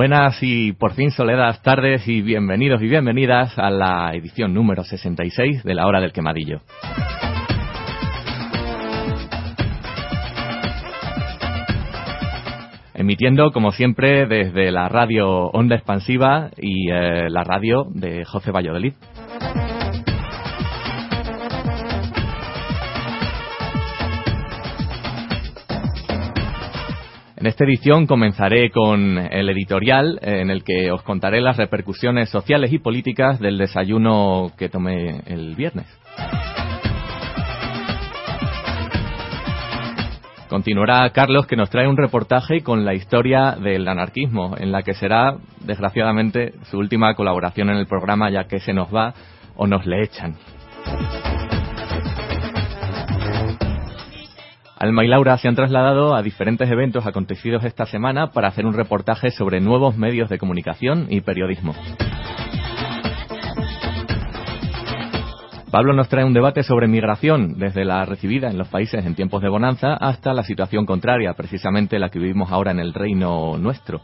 Buenas y por fin soledas tardes y bienvenidos y bienvenidas a la edición número 66 de la Hora del Quemadillo. Emitiendo, como siempre, desde la radio Onda Expansiva y eh, la radio de José Valladolid. En esta edición comenzaré con el editorial en el que os contaré las repercusiones sociales y políticas del desayuno que tomé el viernes. Continuará Carlos que nos trae un reportaje con la historia del anarquismo, en la que será, desgraciadamente, su última colaboración en el programa ya que se nos va o nos le echan. Alma y Laura se han trasladado a diferentes eventos acontecidos esta semana para hacer un reportaje sobre nuevos medios de comunicación y periodismo. Pablo nos trae un debate sobre migración, desde la recibida en los países en tiempos de bonanza hasta la situación contraria, precisamente la que vivimos ahora en el reino nuestro.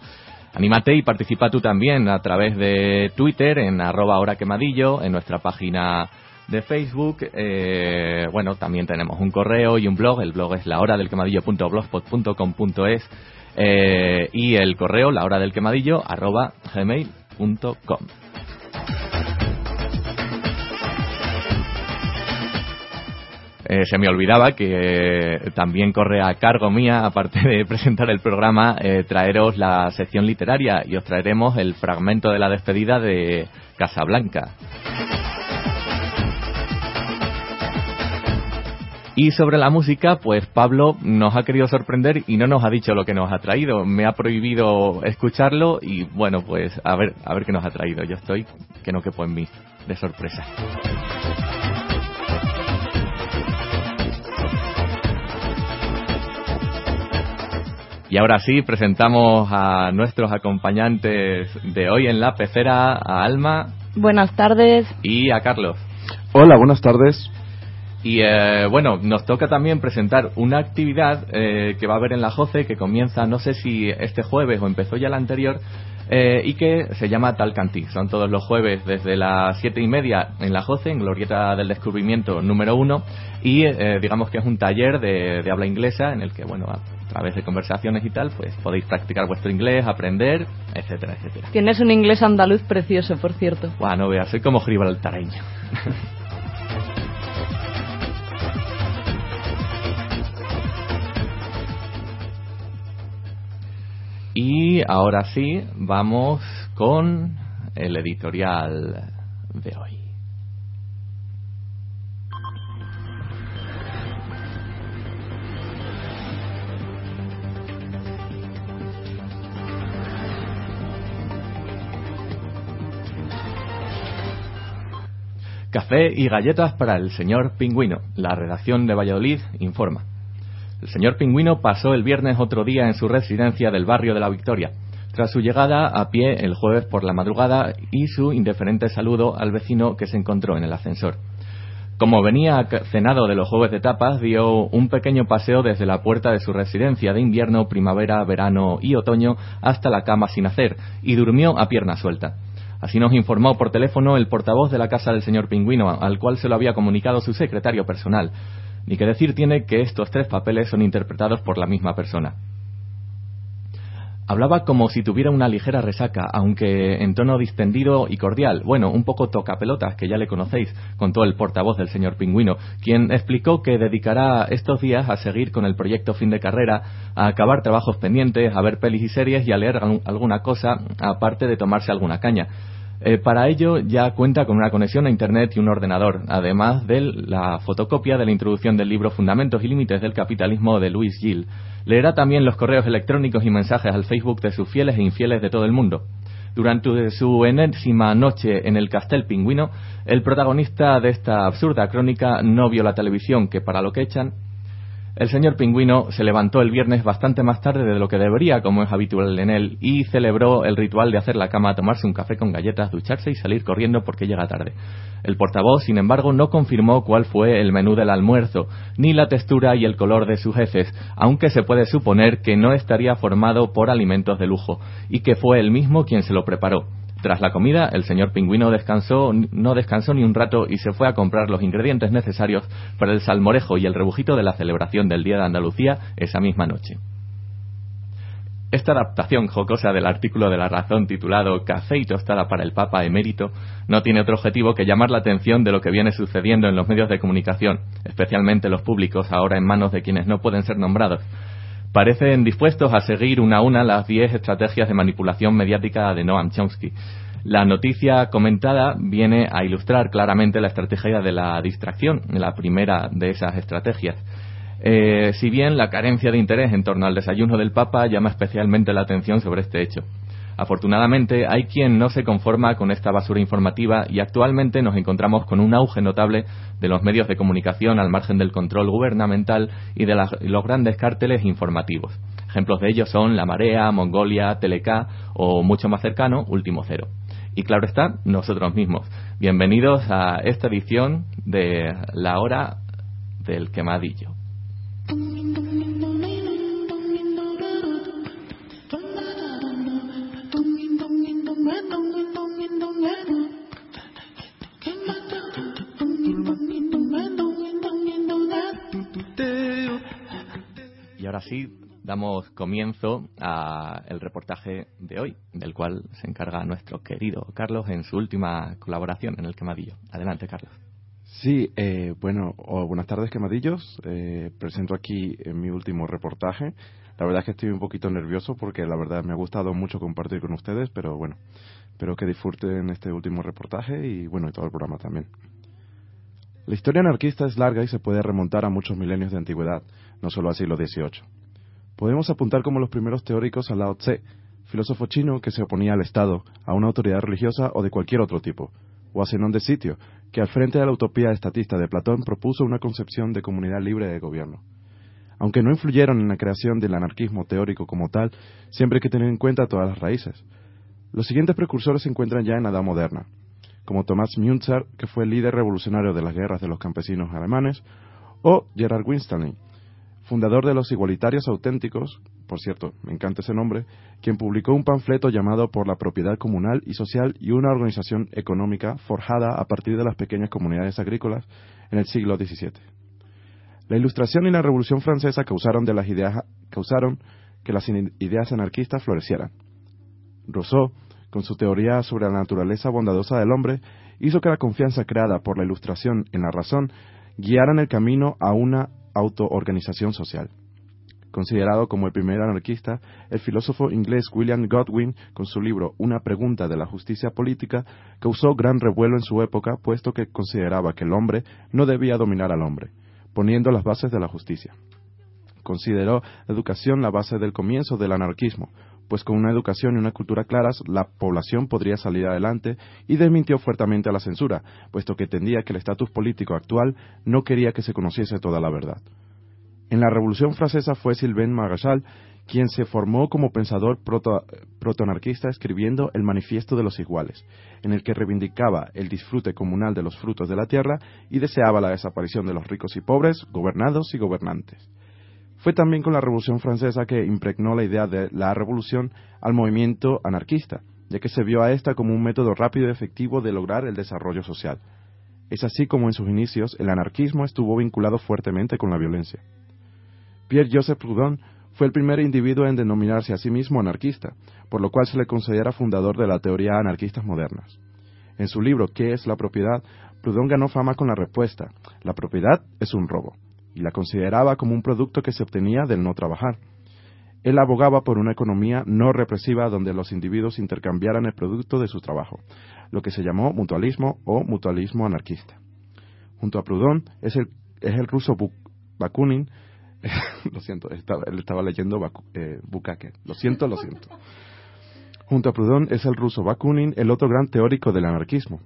Anímate y participa tú también a través de Twitter en arroba hora quemadillo, en nuestra página de Facebook. Eh, bueno, también tenemos un correo y un blog. El blog es lahoradelquemadillo.blogspot.com.es eh, y el correo lahoradelquemadillo arroba gmail.com. Eh, se me olvidaba que también corre a cargo mía, aparte de presentar el programa, eh, traeros la sección literaria y os traeremos el fragmento de la despedida de Casablanca. Y sobre la música, pues Pablo nos ha querido sorprender y no nos ha dicho lo que nos ha traído. Me ha prohibido escucharlo y bueno, pues a ver, a ver qué nos ha traído. Yo estoy que no quepo en mí, de sorpresa. Y ahora sí, presentamos a nuestros acompañantes de hoy en la pecera, a Alma. Buenas tardes. Y a Carlos. Hola, buenas tardes. Y eh, bueno, nos toca también presentar una actividad eh, que va a haber en la JOCE que comienza, no sé si este jueves o empezó ya la anterior, eh, y que se llama Talcantí. Son todos los jueves desde las siete y media en la JOCE, en Glorieta del Descubrimiento número uno, y digamos que es un taller de, de, habla inglesa en el que, bueno, a través de conversaciones y tal, pues podéis practicar vuestro inglés, aprender, etcétera, etcétera. Tienes un inglés andaluz precioso, por cierto. Bueno, vea, soy como gibraltareño. Y ahora sí, vamos con el editorial de hoy. Café y galletas para el señor Pingüino. La redacción de Valladolid informa. El señor Pingüino pasó el viernes otro día en su residencia del barrio de la Victoria, tras su llegada a pie el jueves por la madrugada y su indiferente saludo al vecino que se encontró en el ascensor. Como venía cenado de los jueves de tapas, dio un pequeño paseo desde la puerta de su residencia de invierno, primavera, verano y otoño hasta la cama sin hacer y durmió a pierna suelta. Así nos informó por teléfono el portavoz de la casa del señor Pingüino, al cual se lo había comunicado su secretario personal. Ni que decir tiene que estos tres papeles son interpretados por la misma persona. Hablaba como si tuviera una ligera resaca, aunque en tono distendido y cordial. Bueno, un poco tocapelotas, que ya le conocéis, contó el portavoz del señor Pingüino, quien explicó que dedicará estos días a seguir con el proyecto fin de carrera, a acabar trabajos pendientes, a ver pelis y series y a leer alguna cosa, aparte de tomarse alguna caña. Eh, para ello ya cuenta con una conexión a Internet y un ordenador, además de la fotocopia de la introducción del libro Fundamentos y Límites del Capitalismo de Louis Gill. Leerá también los correos electrónicos y mensajes al Facebook de sus fieles e infieles de todo el mundo. Durante su enésima noche en el Castel Pingüino, el protagonista de esta absurda crónica no vio la televisión, que para lo que echan El señor Pingüino se levantó el viernes bastante más tarde de lo que debería, como es habitual en él, y celebró el ritual de hacer la cama, tomarse un café con galletas, ducharse y salir corriendo porque llega tarde. El portavoz, sin embargo, no confirmó cuál fue el menú del almuerzo, ni la textura y el color de sus heces, aunque se puede suponer que no estaría formado por alimentos de lujo, y que fue él mismo quien se lo preparó. Tras la comida, el señor Pingüino descansó, no descansó ni un rato y se fue a comprar los ingredientes necesarios para el salmorejo y el rebujito de la celebración del Día de Andalucía esa misma noche. Esta adaptación jocosa del artículo de La Razón titulado Café y tostada para el Papa emérito no tiene otro objetivo que llamar la atención de lo que viene sucediendo en los medios de comunicación, especialmente los públicos ahora en manos de quienes no pueden ser nombrados, parecen dispuestos a seguir una a una las 10 estrategias de manipulación mediática de Noam Chomsky. La noticia comentada viene a ilustrar claramente la estrategia de la distracción, la primera de esas estrategias. Eh, si bien la carencia de interés en torno al desayuno del Papa llama especialmente la atención sobre este hecho. Afortunadamente, hay quien no se conforma con esta basura informativa y actualmente nos encontramos con un auge notable de los medios de comunicación al margen del control gubernamental y de los grandes cárteles informativos. Ejemplos de ellos son La Marea, Mongolia, Teleca o mucho más cercano, Último Cero. Y claro está, nosotros mismos. Bienvenidos a esta edición de La Hora del Quemadillo. Así damos comienzo al reportaje de hoy, del cual se encarga nuestro querido Carlos en su última colaboración en el Quemadillo. Adelante, Carlos. Sí, eh, bueno, buenas tardes, Quemadillos. Eh, presento aquí mi último reportaje. La verdad es que estoy un poquito nervioso porque la verdad me ha gustado mucho compartir con ustedes, pero bueno, espero que disfruten este último reportaje y bueno, y todo el programa también. La historia anarquista es larga y se puede remontar a muchos milenios de antigüedad, no solo al siglo XVIII. Podemos apuntar como los primeros teóricos a Lao Tse, filósofo chino que se oponía al Estado, a una autoridad religiosa o de cualquier otro tipo, o a Zenón de Sitio, que al frente de la utopía estatista de Platón propuso una concepción de comunidad libre de gobierno. Aunque no influyeron en la creación del anarquismo teórico como tal, siempre hay que tener en cuenta todas las raíces. Los siguientes precursores se encuentran ya en la Edad Moderna, como Thomas Münzer, que fue el líder revolucionario de las guerras de los campesinos alemanes, o Gerard Winstanley, fundador de los Igualitarios Auténticos, por cierto, me encanta ese nombre, quien publicó un panfleto llamado Por la Propiedad Comunal y Social y una organización económica forjada a partir de las pequeñas comunidades agrícolas en el siglo XVII. La Ilustración y la Revolución Francesa causaron, de las ideas, causaron que las ideas anarquistas florecieran. Rousseau con su teoría sobre la naturaleza bondadosa del hombre, hizo que la confianza creada por la Ilustración en la razón guiara el camino a una autoorganización social. Considerado como el primer anarquista, el filósofo inglés William Godwin, con su libro Una pregunta de la justicia política, causó gran revuelo en su época, puesto que consideraba que el hombre no debía dominar al hombre, poniendo las bases de la justicia. Consideró la educación la base del comienzo del anarquismo, pues con una educación y una cultura claras la población podría salir adelante y desmintió fuertemente a la censura, puesto que entendía que el estatus político actual no quería que se conociese toda la verdad. En la Revolución Francesa fue Sylvain Marechal quien se formó como pensador protoanarquista escribiendo el Manifiesto de los Iguales, en el que reivindicaba el disfrute comunal de los frutos de la tierra y deseaba la desaparición de los ricos y pobres, gobernados y gobernantes. Fue también con la Revolución Francesa que impregnó la idea de la revolución al movimiento anarquista, ya que se vio a esta como un método rápido y efectivo de lograr el desarrollo social. Es así como en sus inicios el anarquismo estuvo vinculado fuertemente con la violencia. Pierre-Joseph Proudhon fue el primer individuo en denominarse a sí mismo anarquista, por lo cual se le considera fundador de la teoría anarquistas modernas. En su libro ¿Qué es la propiedad?, Proudhon ganó fama con la respuesta, la propiedad es un robo y la consideraba como un producto que se obtenía del no trabajar. Él abogaba por una economía no represiva donde los individuos intercambiaran el producto de su trabajo, lo que se llamó mutualismo o mutualismo anarquista. Junto a Proudhon es el, es el ruso Bakunin, lo siento, él estaba leyendo eh, Bukake, lo siento, lo siento. Junto a Proudhon es el ruso Bakunin, el otro gran teórico del anarquismo.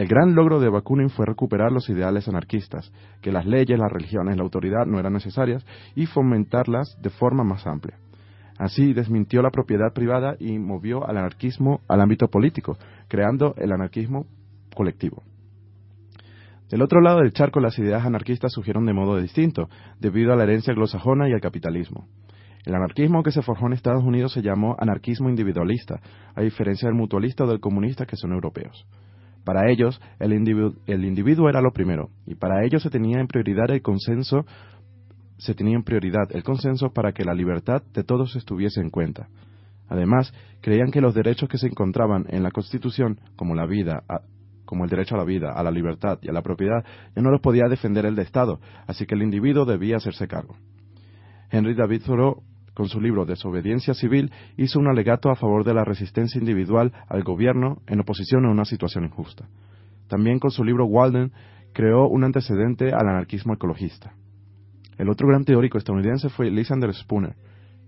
El gran logro de Bakunin fue recuperar los ideales anarquistas, que las leyes, las religiones, la autoridad no eran necesarias, y fomentarlas de forma más amplia. Así desmintió la propiedad privada y movió al anarquismo al ámbito político, creando el anarquismo colectivo. Del otro lado del charco, las ideas anarquistas surgieron de modo distinto, debido a la herencia anglosajona y al capitalismo. El anarquismo que se forjó en Estados Unidos se llamó anarquismo individualista, a diferencia del mutualista o del comunista que son europeos. Para ellos, el, individuo era lo primero, y para ellos se tenía en prioridad el consenso, se tenía en prioridad el consenso para que la libertad de todos estuviese en cuenta. Además, creían que los derechos que se encontraban en la Constitución, como la vida, como el derecho a la vida, a la libertad y a la propiedad, ya no los podía defender el de Estado, así que el individuo debía hacerse cargo. Henry David Thoreau con su libro Desobediencia Civil, hizo un alegato a favor de la resistencia individual al gobierno en oposición a una situación injusta. También con su libro Walden creó un antecedente al anarquismo ecologista. El otro gran teórico estadounidense fue Lysander Spooner,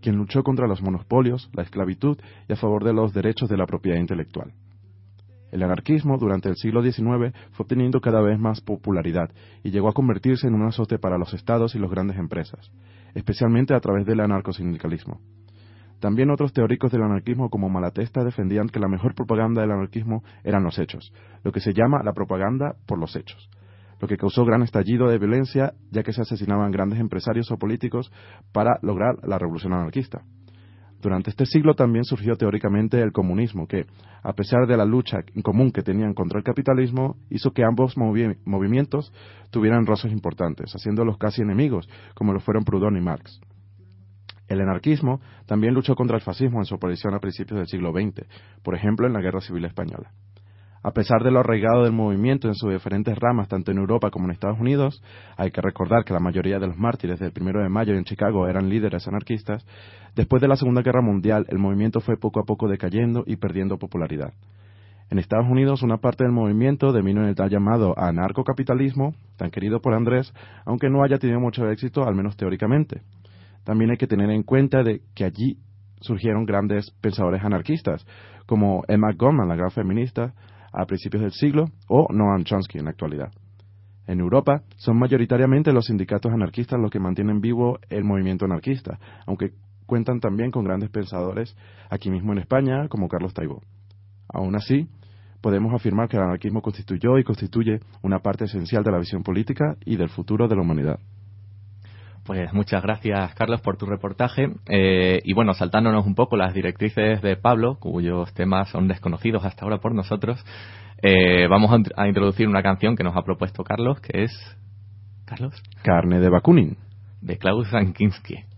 quien luchó contra los monopolios, la esclavitud y a favor de los derechos de la propiedad intelectual. El anarquismo durante el siglo XIX fue obteniendo cada vez más popularidad y llegó a convertirse en un azote para los estados y las grandes empresas, especialmente a través del anarcosindicalismo. También otros teóricos del anarquismo como Malatesta defendían que la mejor propaganda del anarquismo eran los hechos, lo que se llama la propaganda por los hechos, lo que causó gran estallido de violencia ya que se asesinaban grandes empresarios o políticos para lograr la revolución anarquista. Durante este siglo también surgió teóricamente el comunismo, que, a pesar de la lucha en común que tenían contra el capitalismo, hizo que ambos movimientos tuvieran roces importantes, haciéndolos casi enemigos, como lo fueron Proudhon y Marx. El anarquismo también luchó contra el fascismo en su aparición a principios del siglo XX, por ejemplo en la Guerra Civil Española. A pesar de lo arraigado del movimiento en sus diferentes ramas, tanto en Europa como en Estados Unidos, hay que recordar que la mayoría de los mártires del primero de mayo en Chicago eran líderes anarquistas, después de la Segunda Guerra Mundial el movimiento fue poco a poco decayendo y perdiendo popularidad. En Estados Unidos, una parte del movimiento devino en el tal llamado anarcocapitalismo, tan querido por Andrés, aunque no haya tenido mucho éxito, al menos teóricamente. También hay que tener en cuenta de que allí surgieron grandes pensadores anarquistas, como Emma Goldman, la gran feminista, a principios del siglo, o Noam Chomsky en la actualidad. En Europa son mayoritariamente los sindicatos anarquistas los que mantienen vivo el movimiento anarquista, aunque cuentan también con grandes pensadores aquí mismo en España, como Carlos Taibo. Aún así, podemos afirmar que el anarquismo constituyó y constituye una parte esencial de la visión política y del futuro de la humanidad. Pues muchas gracias, Carlos, por tu reportaje. Eh, y bueno, saltándonos un poco las directrices de Pablo, cuyos temas son desconocidos hasta ahora por nosotros, eh, vamos a, introducir una canción que nos ha propuesto Carlos, que es. ¿Carlos? Carne de Bakunin. De Klaus Zankinski.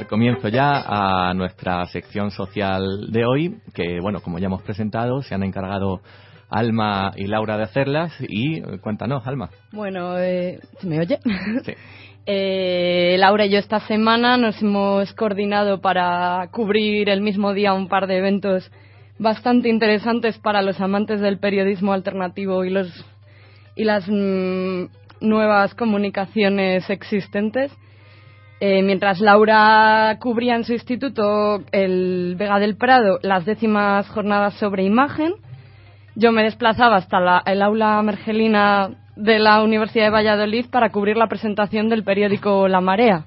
Dar comienzo ya a nuestra sección social de hoy, que bueno, como ya hemos presentado, se han encargado Alma y Laura de hacerlas. Y cuéntanos, Alma. Bueno, eh, ¿se me oye? Sí. Eh, Laura y yo esta semana nos hemos coordinado para cubrir el mismo día un par de eventos bastante interesantes para los amantes del periodismo alternativo y los y las mm, nuevas comunicaciones existentes. Eh, mientras Laura cubría en su instituto el Vega del Prado las décimas jornadas sobre imagen, yo me desplazaba hasta la- el aula mergelina de la Universidad de Valladolid para cubrir la presentación del periódico La Marea.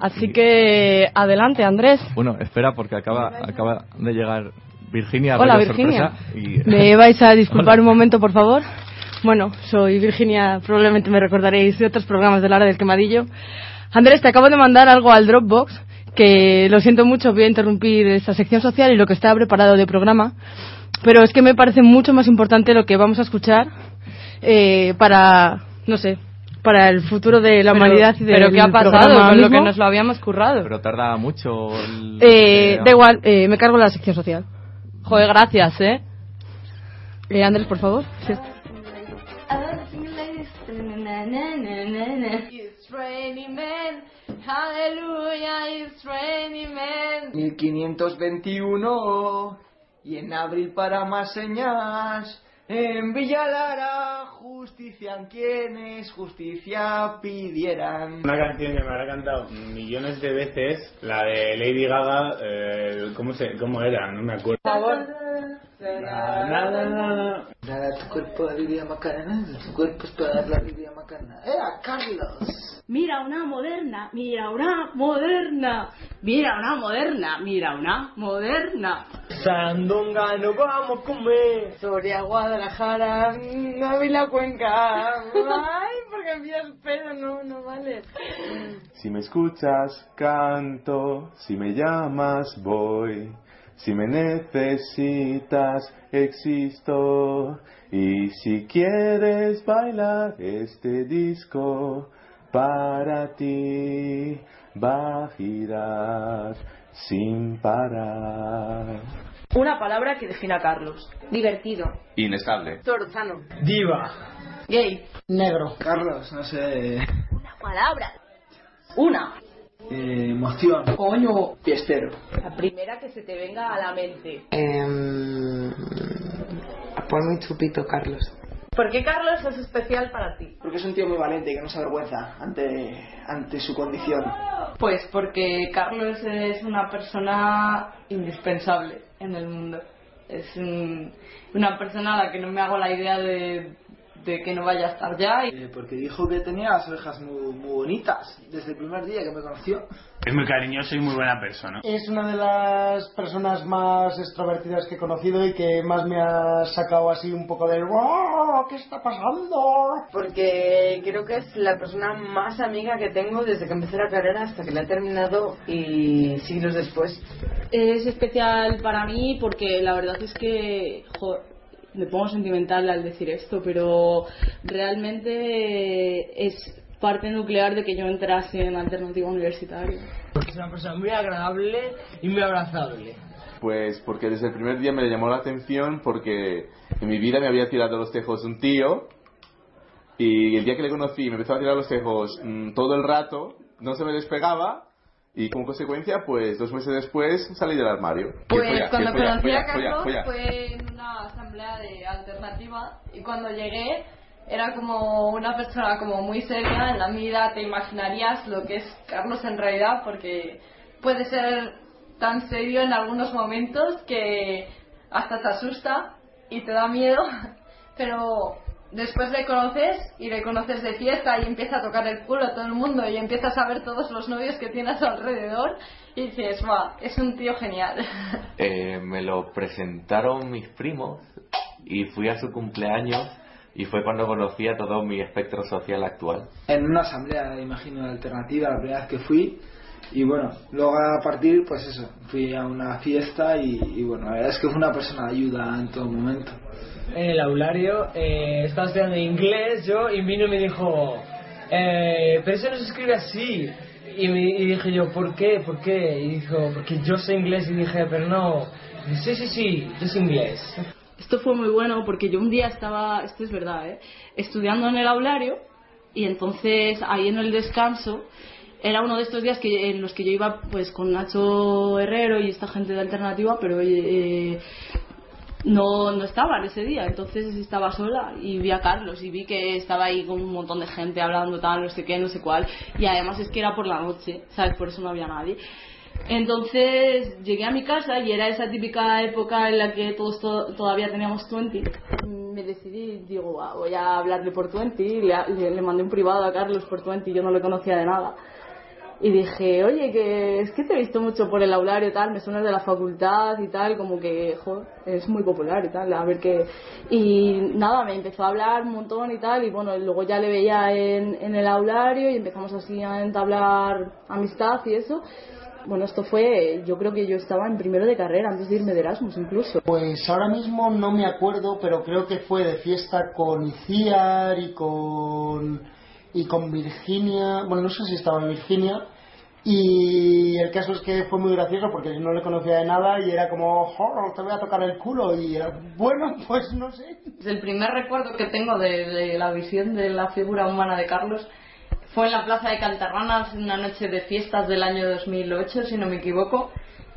Así que adelante, Andrés. Bueno, espera porque acaba, acaba de llegar Virginia. Hola, Virginia. y- ¿Me vais a disculpar Hola. un momento, por favor? Bueno, soy Virginia, probablemente me recordaréis de otros programas de la hora del quemadillo. Andrés, te acabo de mandar algo al Dropbox, que lo siento mucho, voy a interrumpir esta sección social y lo que está preparado de programa, pero es que me parece mucho más importante lo que vamos a escuchar eh, para, no sé, para el futuro de la Pero- humanidad y del Pero ¿qué ha pasado con lo que nos lo habíamos currado? Pero tarda mucho. el- Eh, eh, da igual, eh, me cargo la sección social. Joder, gracias, ¿eh? Eh, Andrés, por favor. Sí. Raining men, hallelujah, it's raining men. 1521 y en abril para más señas en Villalara justician quienes justicia pidieran Una canción que me habrá cantado millones de veces, la de Lady Gaga, eh, ¿cómo, se, ¿cómo era? No me acuerdo. Nada, nada, nada. Nada, tu cuerpo de Lidia Macarena, tu cuerpo es para la Lidia Macarena. ¡Era Carlos! Mira una moderna, mira una moderna, mira una moderna, mira una moderna. Sandunga no vamos a comer. Soria, Guadalajara, Ávila, Cuenca. Ay, porque envías pedo, no, no vale. Si me escuchas, canto, si me llamas, voy, si me necesitas, existo, y si quieres bailar este disco, para ti va a girar sin parar. Una palabra que defina a Carlos. Divertido. Inestable. Torzano. Diva. Gay. Negro. Carlos, no sé. Una palabra. Una. Eh, emoción. Coño. Fiestero. La primera que se te venga a la mente. ponme un chupito, Carlos. ¿Por qué Carlos es especial para ti? Porque es un tío muy valiente y que no se avergüenza ante, ante su condición. Pues porque Carlos es una persona indispensable en el mundo. Es un- una persona a la que no me hago la idea de, de que no vaya a estar ya. Y Eh, porque dijo que tenía las orejas muy, muy bonitas desde el primer día que me conoció. Es muy cariñoso y muy buena persona. Es una de las personas más extrovertidas que he conocido y que más me ha sacado así un poco del ¡Wow! ¿Qué está pasando? Porque creo que es la persona más amiga que tengo desde que empecé la carrera hasta que la he terminado y siglos después. Es especial para mí porque la verdad es que jo, me pongo sentimental al decir esto, pero realmente es parte nuclear de que yo entrase en alternativa universitaria. Es una persona muy agradable y muy abrazable. Pues porque desde el primer día me llamó la atención porque en mi vida me había tirado los tejos un tío y el día que le conocí me empezó a tirar los tejos mm, todo el rato, no se me despegaba y como consecuencia pues dos meses después salí del armario. Pues folla, cuando folla, conocí a folla, Carlos fue en una asamblea de alternativa. Y cuando llegué era como una persona como muy seria, en la medida te imaginarías lo que es Carlos en realidad porque puede ser tan serio en algunos momentos que hasta te asusta y te da miedo, pero después le conoces y le conoces de fiesta y empieza a tocar el culo a todo el mundo y empiezas a ver todos los novios que tiene a su alrededor y dices, va, es un tío genial. Eh, me lo presentaron mis primos y fui a su cumpleaños y fue cuando conocí a todo mi espectro social actual. En una asamblea, imagino, alternativa, la primera vez que fui, y bueno, luego a partir, pues eso, fui a una fiesta y, y bueno, la verdad es que fue una persona de ayuda en todo momento. En el aulario eh, estaba estudiando inglés yo y vino y me dijo, eh, pero eso no se escribe así. Y, me, y dije yo, ¿por qué? ¿Por qué? Y dijo, porque yo sé inglés. Y dije, pero no. Sí, sí, sí, yo sé inglés. Esto fue muy bueno porque yo un día estaba, esto es verdad, ¿eh? estudiando en el aulario y entonces ahí en el descanso era uno de estos días que, en los que yo iba pues con Nacho Herrero y esta gente de alternativa, pero eh, no, no estaban ese día, entonces estaba sola y vi a Carlos y vi que estaba ahí con un montón de gente hablando tal, no sé qué, no sé cuál, y además es que era por la noche, ¿sabes? Por eso no había nadie. Entonces llegué a mi casa y era esa típica época en la que todos to- todavía teníamos 20. Me decidí, digo, "Ah, voy a hablarle por 20 y le, le- le mandé un privado a Carlos por 20 yo no le conocía de nada. Y dije, oye, que es que te he visto mucho por el aulario y tal, me suenas de la facultad y tal, como que, es muy popular y tal, a ver qué. Y nada, me empezó a hablar un montón y tal, y bueno, luego ya le veía en, en el aulario y empezamos así a entablar amistad y eso. Bueno, esto fue, yo creo que yo estaba en primero de carrera, antes de irme de Erasmus incluso. Pues ahora mismo no me acuerdo, pero creo que fue de fiesta con Iciar y con y con Virginia. Bueno, no sé si estaba en Virginia. Y el caso es que fue muy gracioso porque no le conocía de nada y era como, "Jo, te voy a tocar el culo. Y era, bueno, pues no sé. El primer recuerdo que tengo de, de la visión de la figura humana de Carlos fue en la plaza de Cantarranas, una noche de fiestas del año 2008, si no me equivoco,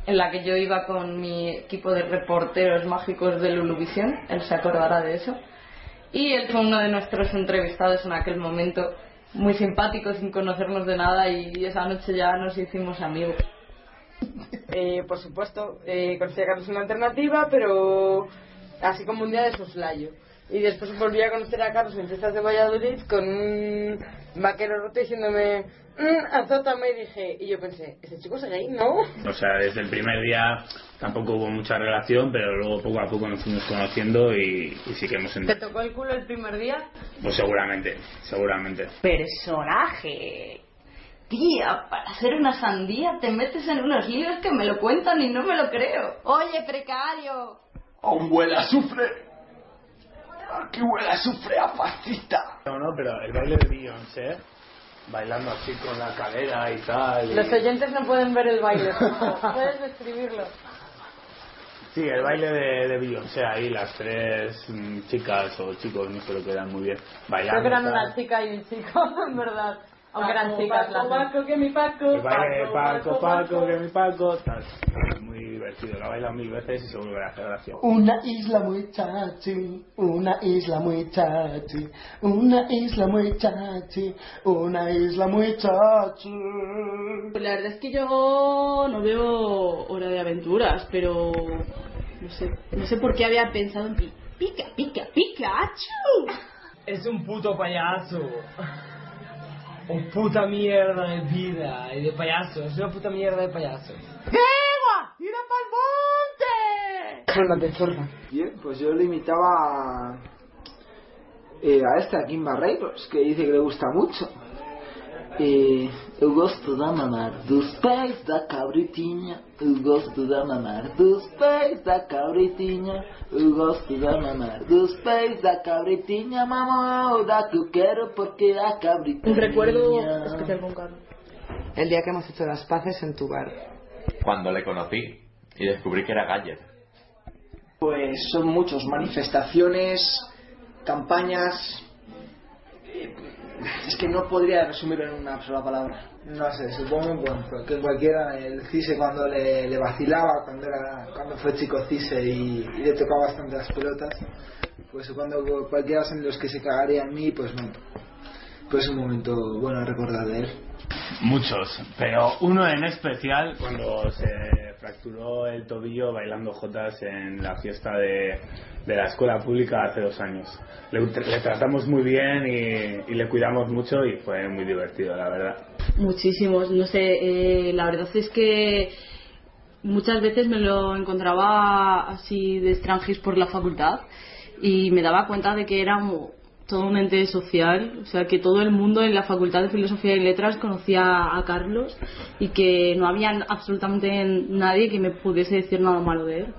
en la que yo iba con mi equipo de reporteros mágicos de Luluvisión, él se acordará de eso. Y él fue uno de nuestros entrevistados en aquel momento, muy simpático, sin conocernos de nada, y esa noche ya nos hicimos amigos. Eh, por supuesto, eh, conocí a Carlos en la alternativa, pero así como un día de soslayo. Y después volví a conocer a Carlos en fiestas de Valladolid con un vaquero roto diciéndome, "Mm, azótame, y dije, y yo pensé, este chico es gay, ¿no? O sea, desde el primer día tampoco hubo mucha relación, pero luego poco a poco nos fuimos conociendo y, y sí que hemos ¿Te tocó el culo el primer día? Pues seguramente, seguramente. personaje. Tía, para hacer una sandía te metes en unos líos que me lo cuentan y no me lo creo. Oye, precario. Aún huele a azufre. Aquí huele a azufre a fascista. No, no, pero el baile de Beyoncé, bailando así con la cadera y tal. y- Los oyentes no pueden ver el baile. Puedes describirlo. Sí, el baile de, de Beyoncé ahí, las tres mm, chicas o chicos, no sé lo que eran muy bien, bailando. Creo que eran tal. una chica y un chico, en verdad. Aunque eran Paco, chicas Paco, las. Paco, que mi Paco. El baile de Paco, Paco, Paco, que mi Paco, tal. Es muy divertido, lo ha bailado mil veces y seguro que le hace gracia. Una isla muy chachi, una isla muy chachi, una isla muy chachi, una isla muy chachi. Pues la verdad es que yo no veo Hora de Aventuras, pero no sé, no sé por qué había pensado en pi- pica, pica, Pikachu. Es un puto payaso. Un puta mierda de vida y de payaso. Es una puta mierda de payaso. ¡Eva! ¡Tira pa'l monte! Zorra de zorra. Bien, pues yo le imitaba a, eh, a este, a Kim Barreiros, que dice que le gusta mucho. Eh, eu gosto da mamar dos pés da cabritinha Eu gosto da mamar dos pés da cabritinha Eu gosto da mamar dos pés da cabritinha Mamão, da que eu quero porque a cabritinha Un recuerdo especial con Carlos. El día que hemos hecho las paces en tu bar. Cuando le conocí y descubrí que era Gadget. Pues son muchos, manifestaciones, campañas. Es que no podría resumirlo en una sola palabra. No sé, supongo que cualquiera, el Cise cuando le, vacilaba, cuando era cuando fue chico Cise y, y le tocaba bastante las pelotas, pues cuando cualquiera de los que se cagaría en mí, pues no. Pues es un momento bueno a recordar de él. Muchos, pero uno en especial cuando se fracturó el tobillo bailando jotas en la fiesta de, de la escuela pública hace dos años. Le, le tratamos muy bien y, y le cuidamos mucho y fue muy divertido, la verdad. Muchísimos, no sé, eh, la verdad es que muchas veces me lo encontraba así de extranjis por la facultad y me daba cuenta de que era todo un ente social, o sea, que todo el mundo en la Facultad de Filosofía y Letras conocía a Carlos y que no había absolutamente nadie que me pudiese decir nada malo de él.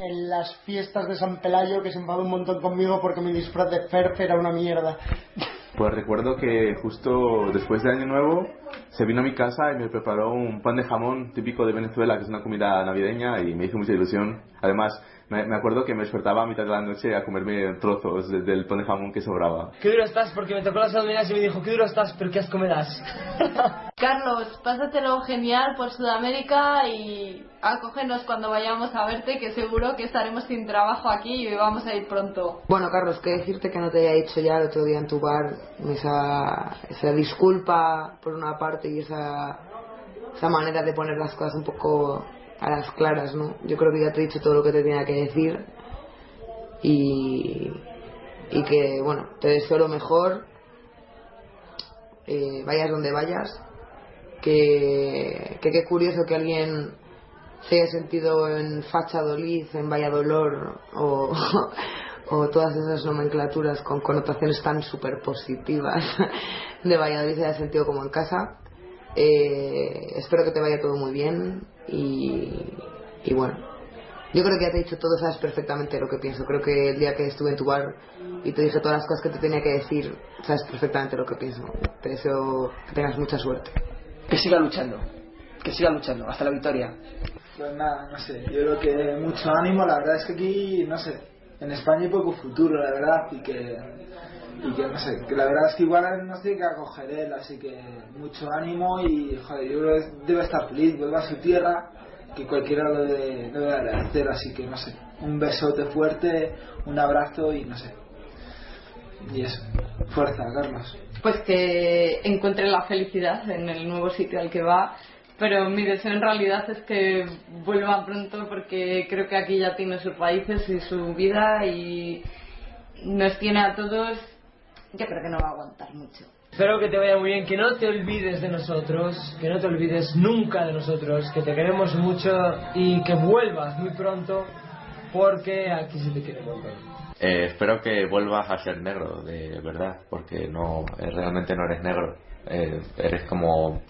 En las fiestas de San Pelayo, que se enfadó un montón conmigo porque mi disfraz de Ferf era una mierda. Pues recuerdo que justo después de Año Nuevo se vino a mi casa y me preparó un pan de jamón típico de Venezuela, que es una comida navideña, y me hizo mucha ilusión. Además, me, me acuerdo que me despertaba a mitad de la noche a comerme trozos de- del pan de jamón que sobraba. Qué duro estás, porque me tocó las abdominales y me dijo, qué duro estás, pero qué asco me das. Carlos, pásatelo genial por Sudamérica y acógenos cuando vayamos a verte, que seguro que estaremos sin trabajo aquí y vamos a ir pronto. Bueno, Carlos, que decirte que no te haya dicho ya el otro día en tu bar esa, esa disculpa por una parte y esa, esa manera de poner las cosas un poco a las claras, ¿no? Yo creo que ya te he dicho todo lo que te tenía que decir y, y que, bueno, te deseo lo mejor, eh, vayas donde vayas, que, que qué curioso que alguien se haya sentido en Fachadolid, en Valladolid o, o todas esas nomenclaturas con connotaciones tan súper positivas de Valladolid se haya sentido como en casa. Eh, espero que te vaya todo muy bien y, y bueno, yo creo que ya te he dicho todo, sabes perfectamente lo que pienso. Creo que el día que estuve en tu bar y te dije todas las cosas que te tenía que decir, sabes perfectamente lo que pienso. Te deseo que tengas mucha suerte. Que siga luchando, que siga luchando, hasta la victoria. Pues nada, no sé, yo creo que mucho ánimo, la verdad es que aquí, no sé, en España hay poco futuro, la verdad, y que, y que no sé, que la verdad es que igual no sé qué acoger él, así que mucho ánimo y, joder, yo creo que debe estar feliz, vuelva a su tierra, que cualquiera lo debe, lo agradecer, así que no sé, un besote fuerte, un abrazo y no sé. Y eso, fuerza, Carlos. Pues que encuentre la felicidad en el nuevo sitio al que va. Pero mi deseo en realidad es que vuelva pronto porque creo que aquí ya tiene sus raíces y su vida y nos tiene a todos. Yo creo que no va a aguantar mucho. Espero que te vaya muy bien, que no te olvides de nosotros, que no te olvides nunca de nosotros, que te queremos mucho y que vuelvas muy pronto porque aquí sí te queremos ver. Eh, espero que vuelvas a ser negro, de verdad, porque no eh, realmente no eres negro. Eh, eres como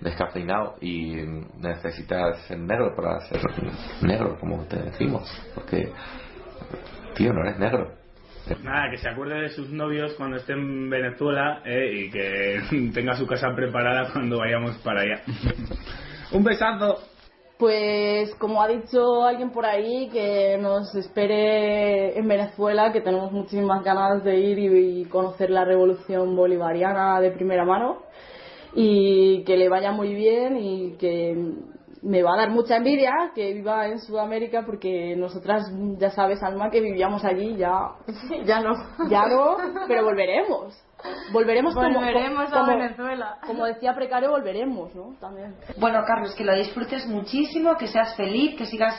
descafeinado y necesitas ser negro para ser negro, como te decimos. Porque, tío, no eres negro. Nada, que se acuerde de sus novios cuando esté en Venezuela eh, y que tenga su casa preparada cuando vayamos para allá. Un besazo. Pues como ha dicho alguien por ahí, que nos espere en Venezuela, que tenemos muchísimas ganas de ir y, y conocer la revolución bolivariana de primera mano y que le vaya muy bien y que me va a dar mucha envidia que viva en Sudamérica porque nosotras ya sabes Alma que vivíamos allí ya ya no. ya no pero volveremos. Volveremos como- Volveremos a como, Venezuela. como decía precario volveremos no también. Bueno, Carlos, que lo disfrutes muchísimo, que seas feliz, que sigas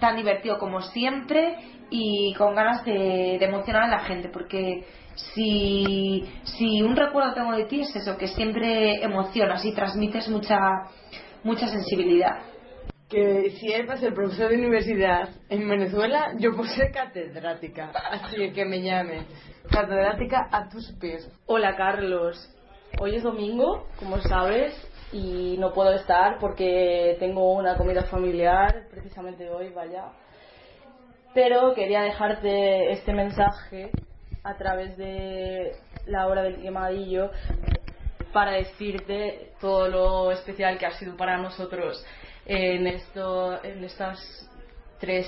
tan divertido como siempre y con ganas de, de emocionar a la gente, porque si, si un recuerdo tengo de ti es eso, que siempre emocionas y transmites mucha, mucha sensibilidad. Que si eres el profesor de universidad en Venezuela, yo puedo ser catedrática. Así que me llame. Catedrática a tus pies. Hola Carlos, hoy es domingo, como sabes, y no puedo estar porque tengo una comida familiar, precisamente hoy, vaya. Pero quería dejarte este mensaje a través de la hora del quemadillo para decirte todo lo especial que ha sido para nosotros en esto en estas tres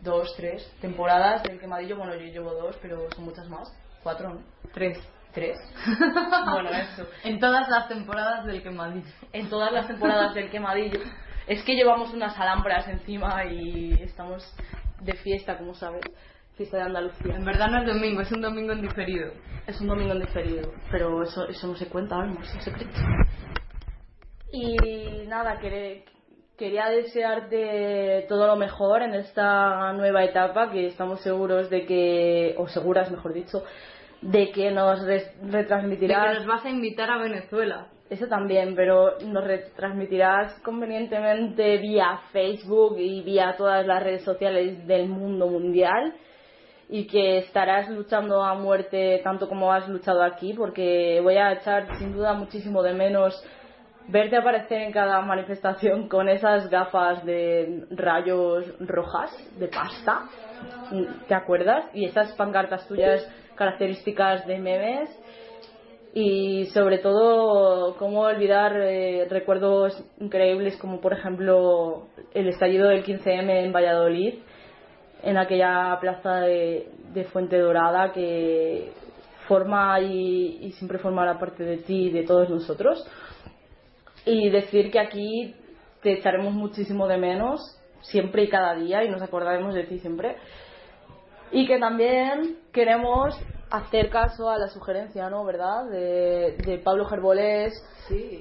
dos tres temporadas del quemadillo. Bueno yo llevo dos pero son muchas más. Cuatro ¿no? tres. Tres. Bueno eso. En todas las temporadas del quemadillo. en todas las temporadas del quemadillo. Es que llevamos unas alambras encima y estamos de fiesta como sabes fiesta de Andalucía En verdad no es domingo, es un domingo en diferido. es un domingo en diferido pero eso eso no se cuenta algo es un secreto y nada quere- quería desearte todo lo mejor en esta nueva etapa que estamos seguros de que o seguras mejor dicho de que nos De retransmitirás que nos vas a invitar a Venezuela. eso también, pero nos retransmitirás convenientemente vía Facebook y vía todas las redes sociales del mundo mundial. Y que estarás luchando a muerte tanto como has luchado aquí, porque voy a echar sin duda muchísimo de menos verte aparecer en cada manifestación con esas gafas de rayos rojas de pasta, ¿te acuerdas? Y esas pancartas tuyas características de memes y sobre todo cómo olvidar eh, recuerdos increíbles como por ejemplo el estallido del 15M en Valladolid en aquella plaza de, Fuente Dorada que forma y, y siempre formará parte de ti y de todos nosotros. Y decir que aquí te echaremos muchísimo de menos siempre y cada día y nos acordaremos de ti siempre. Y que también queremos hacer caso a la sugerencia, ¿no? ¿Verdad? De, de Pablo Gerbolés,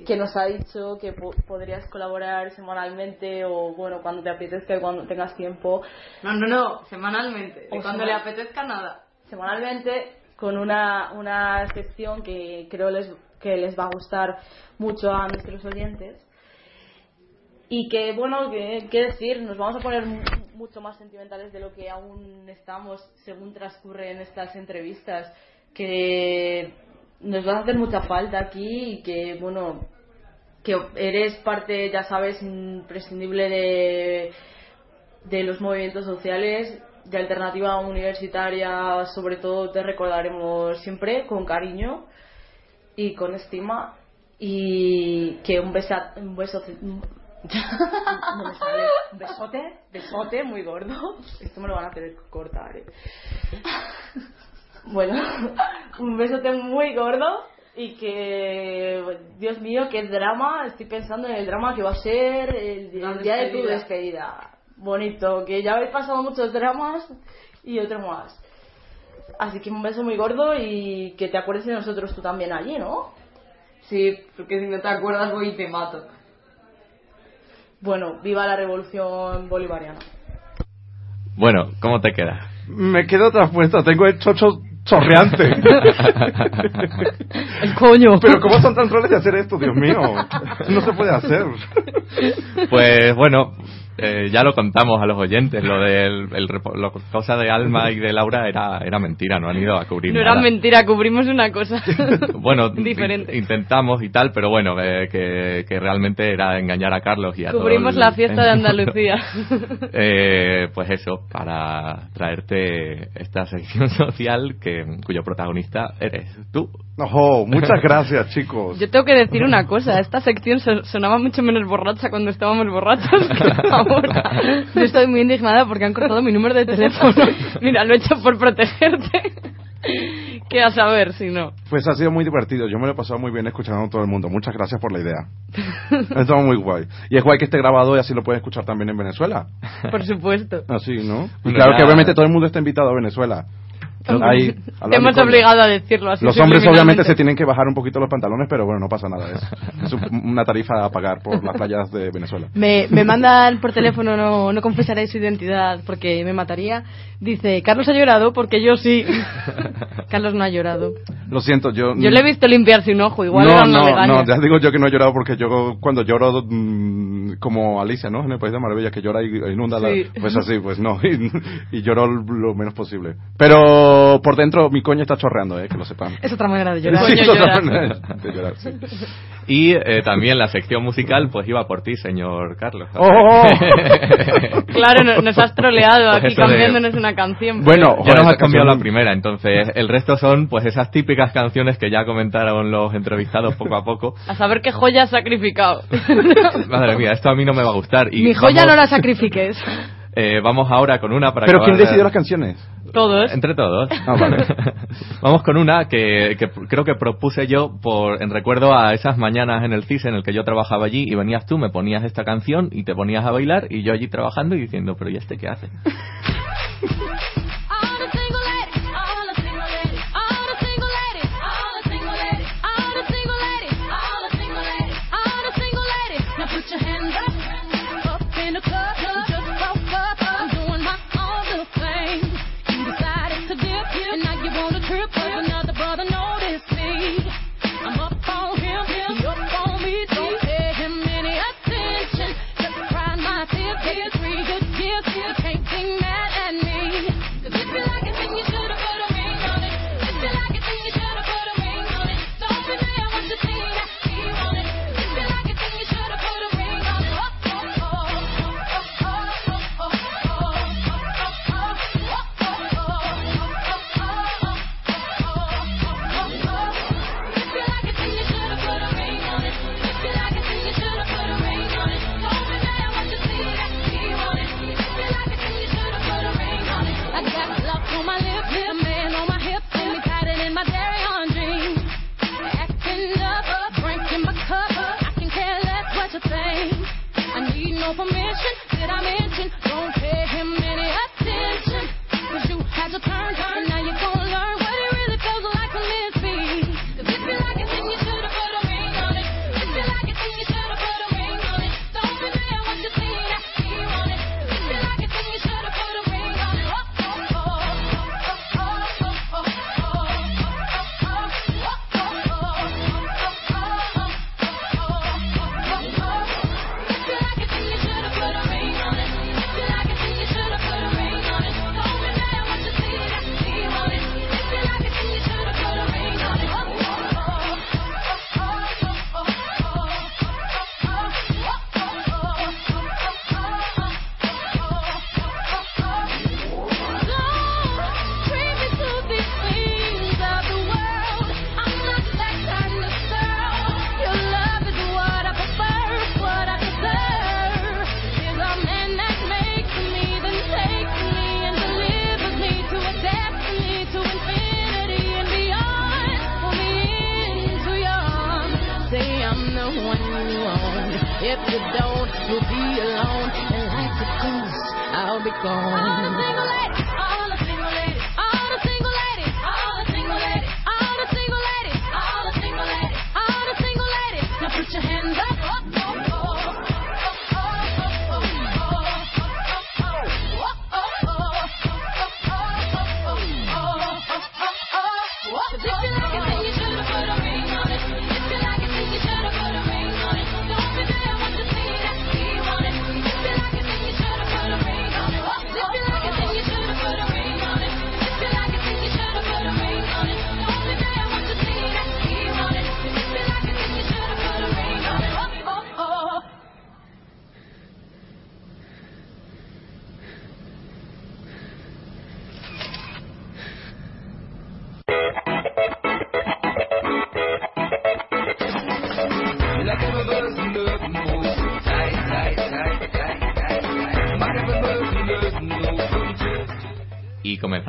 que nos ha dicho que po- podrías colaborar semanalmente o, bueno, cuando te apetezca y cuando tengas tiempo. No, no, no, semanalmente. O cuando semanal- le apetezca nada. Semanalmente con una, una sección que creo les, que les va a gustar mucho a nuestros oyentes. Y que, bueno, qué decir, nos vamos a poner mucho más sentimentales de lo que aún estamos según transcurren estas entrevistas. Que nos va a hacer mucha falta aquí y que, bueno, que eres parte, ya sabes, imprescindible de, de los movimientos sociales, de alternativa universitaria, sobre todo te recordaremos siempre con cariño y con estima y que un besa, un beso no me sale. un besote besote muy gordo esto me lo van a tener que cortar ¿eh? bueno un besote muy gordo y que Dios mío qué drama estoy pensando en el drama que va a ser el, el día de tu despedida bonito que ya habéis pasado muchos dramas y otro más así que un beso muy gordo y que te acuerdes de nosotros tú también allí ¿no? Sí, porque si no te acuerdas voy y te mato. Bueno, viva la revolución bolivariana. Bueno, ¿cómo te quedas? Me quedo traspuesta, tengo el chocho chorreante. El coño. Pero ¿cómo son tan troles de hacer esto, Dios mío? No se puede hacer. Pues bueno, eh, ya lo contamos a los oyentes, lo del el lo- cosa de Alma y de Laura era, era mentira, no han ido a cubrir No era mentira, cubrimos una cosa. Bueno, Diferente. in- intentamos y tal, pero bueno, eh, que, que realmente era engañar a Carlos y a todo Cubrimos el- la fiesta de Andalucía. Eh, pues eso, para traerte esta sección social que cuyo protagonista eres tú. Ojo, muchas gracias, chicos. Yo tengo que decir una cosa, esta sección so- sonaba mucho menos borracha cuando estábamos borrachos que Yo estoy muy indignada porque han cortado mi número de teléfono. Mira, lo he hecho por protegerte. Que a saber si no. Pues ha sido muy divertido. Yo me lo he pasado muy bien escuchando a todo el mundo. Muchas gracias por la idea. Estado muy guay. Y es guay que esté grabado y así lo pueden escuchar también en Venezuela. Por supuesto. Así, ¿no? Y Bueno, claro ya- que obviamente todo el mundo está invitado a Venezuela. Te hemos obligado a decirlo así. Los hombres obviamente se tienen que bajar un poquito los pantalones, pero bueno, no pasa nada. Es, es un- una tarifa a pagar por las playas de Venezuela. Me, me mandan por teléfono, no, no confesaré su identidad porque me mataría. Dice, Carlos ha llorado porque yo sí. Carlos no ha llorado. Lo siento, yo... Yo le he visto limpiarse un ojo, igual no, no, no, ya digo yo que no he llorado porque yo cuando lloro mm, como Alicia, ¿no? En el País de Maravilla, que llora y inunda la... Sí. Pues así, pues no, y, y lloro lo menos posible. Pero por dentro mi coño está chorreando, ¿eh? Que lo sepan. Es otra manera de llorar. Sí, es otra manera de llorar, sí. Y eh, también la sección musical, pues iba por ti, señor Carlos. ¡Oh! Claro, no- nos has troleado Pues aquí eso de- cambiándonos una canción. Bueno, ya joder, nos has cambiado canción- la primera, entonces el resto son pues esas típicas canciones que ya comentaron los entrevistados poco a poco. A saber qué joya has sacrificado. Madre mía, esto a mí no me va a gustar. Y Mi joya vamos, no la sacrifiques. Eh, vamos ahora con una para Pero ¿quién de- decidió las canciones? Todos. Entre todos. Ah, vale. Vamos con una que, que creo que propuse yo por en recuerdo a esas mañanas en el CIS en el que yo trabajaba allí y venías tú, me ponías esta canción y te ponías a bailar y yo allí trabajando y diciendo, pero ¿y este qué hace?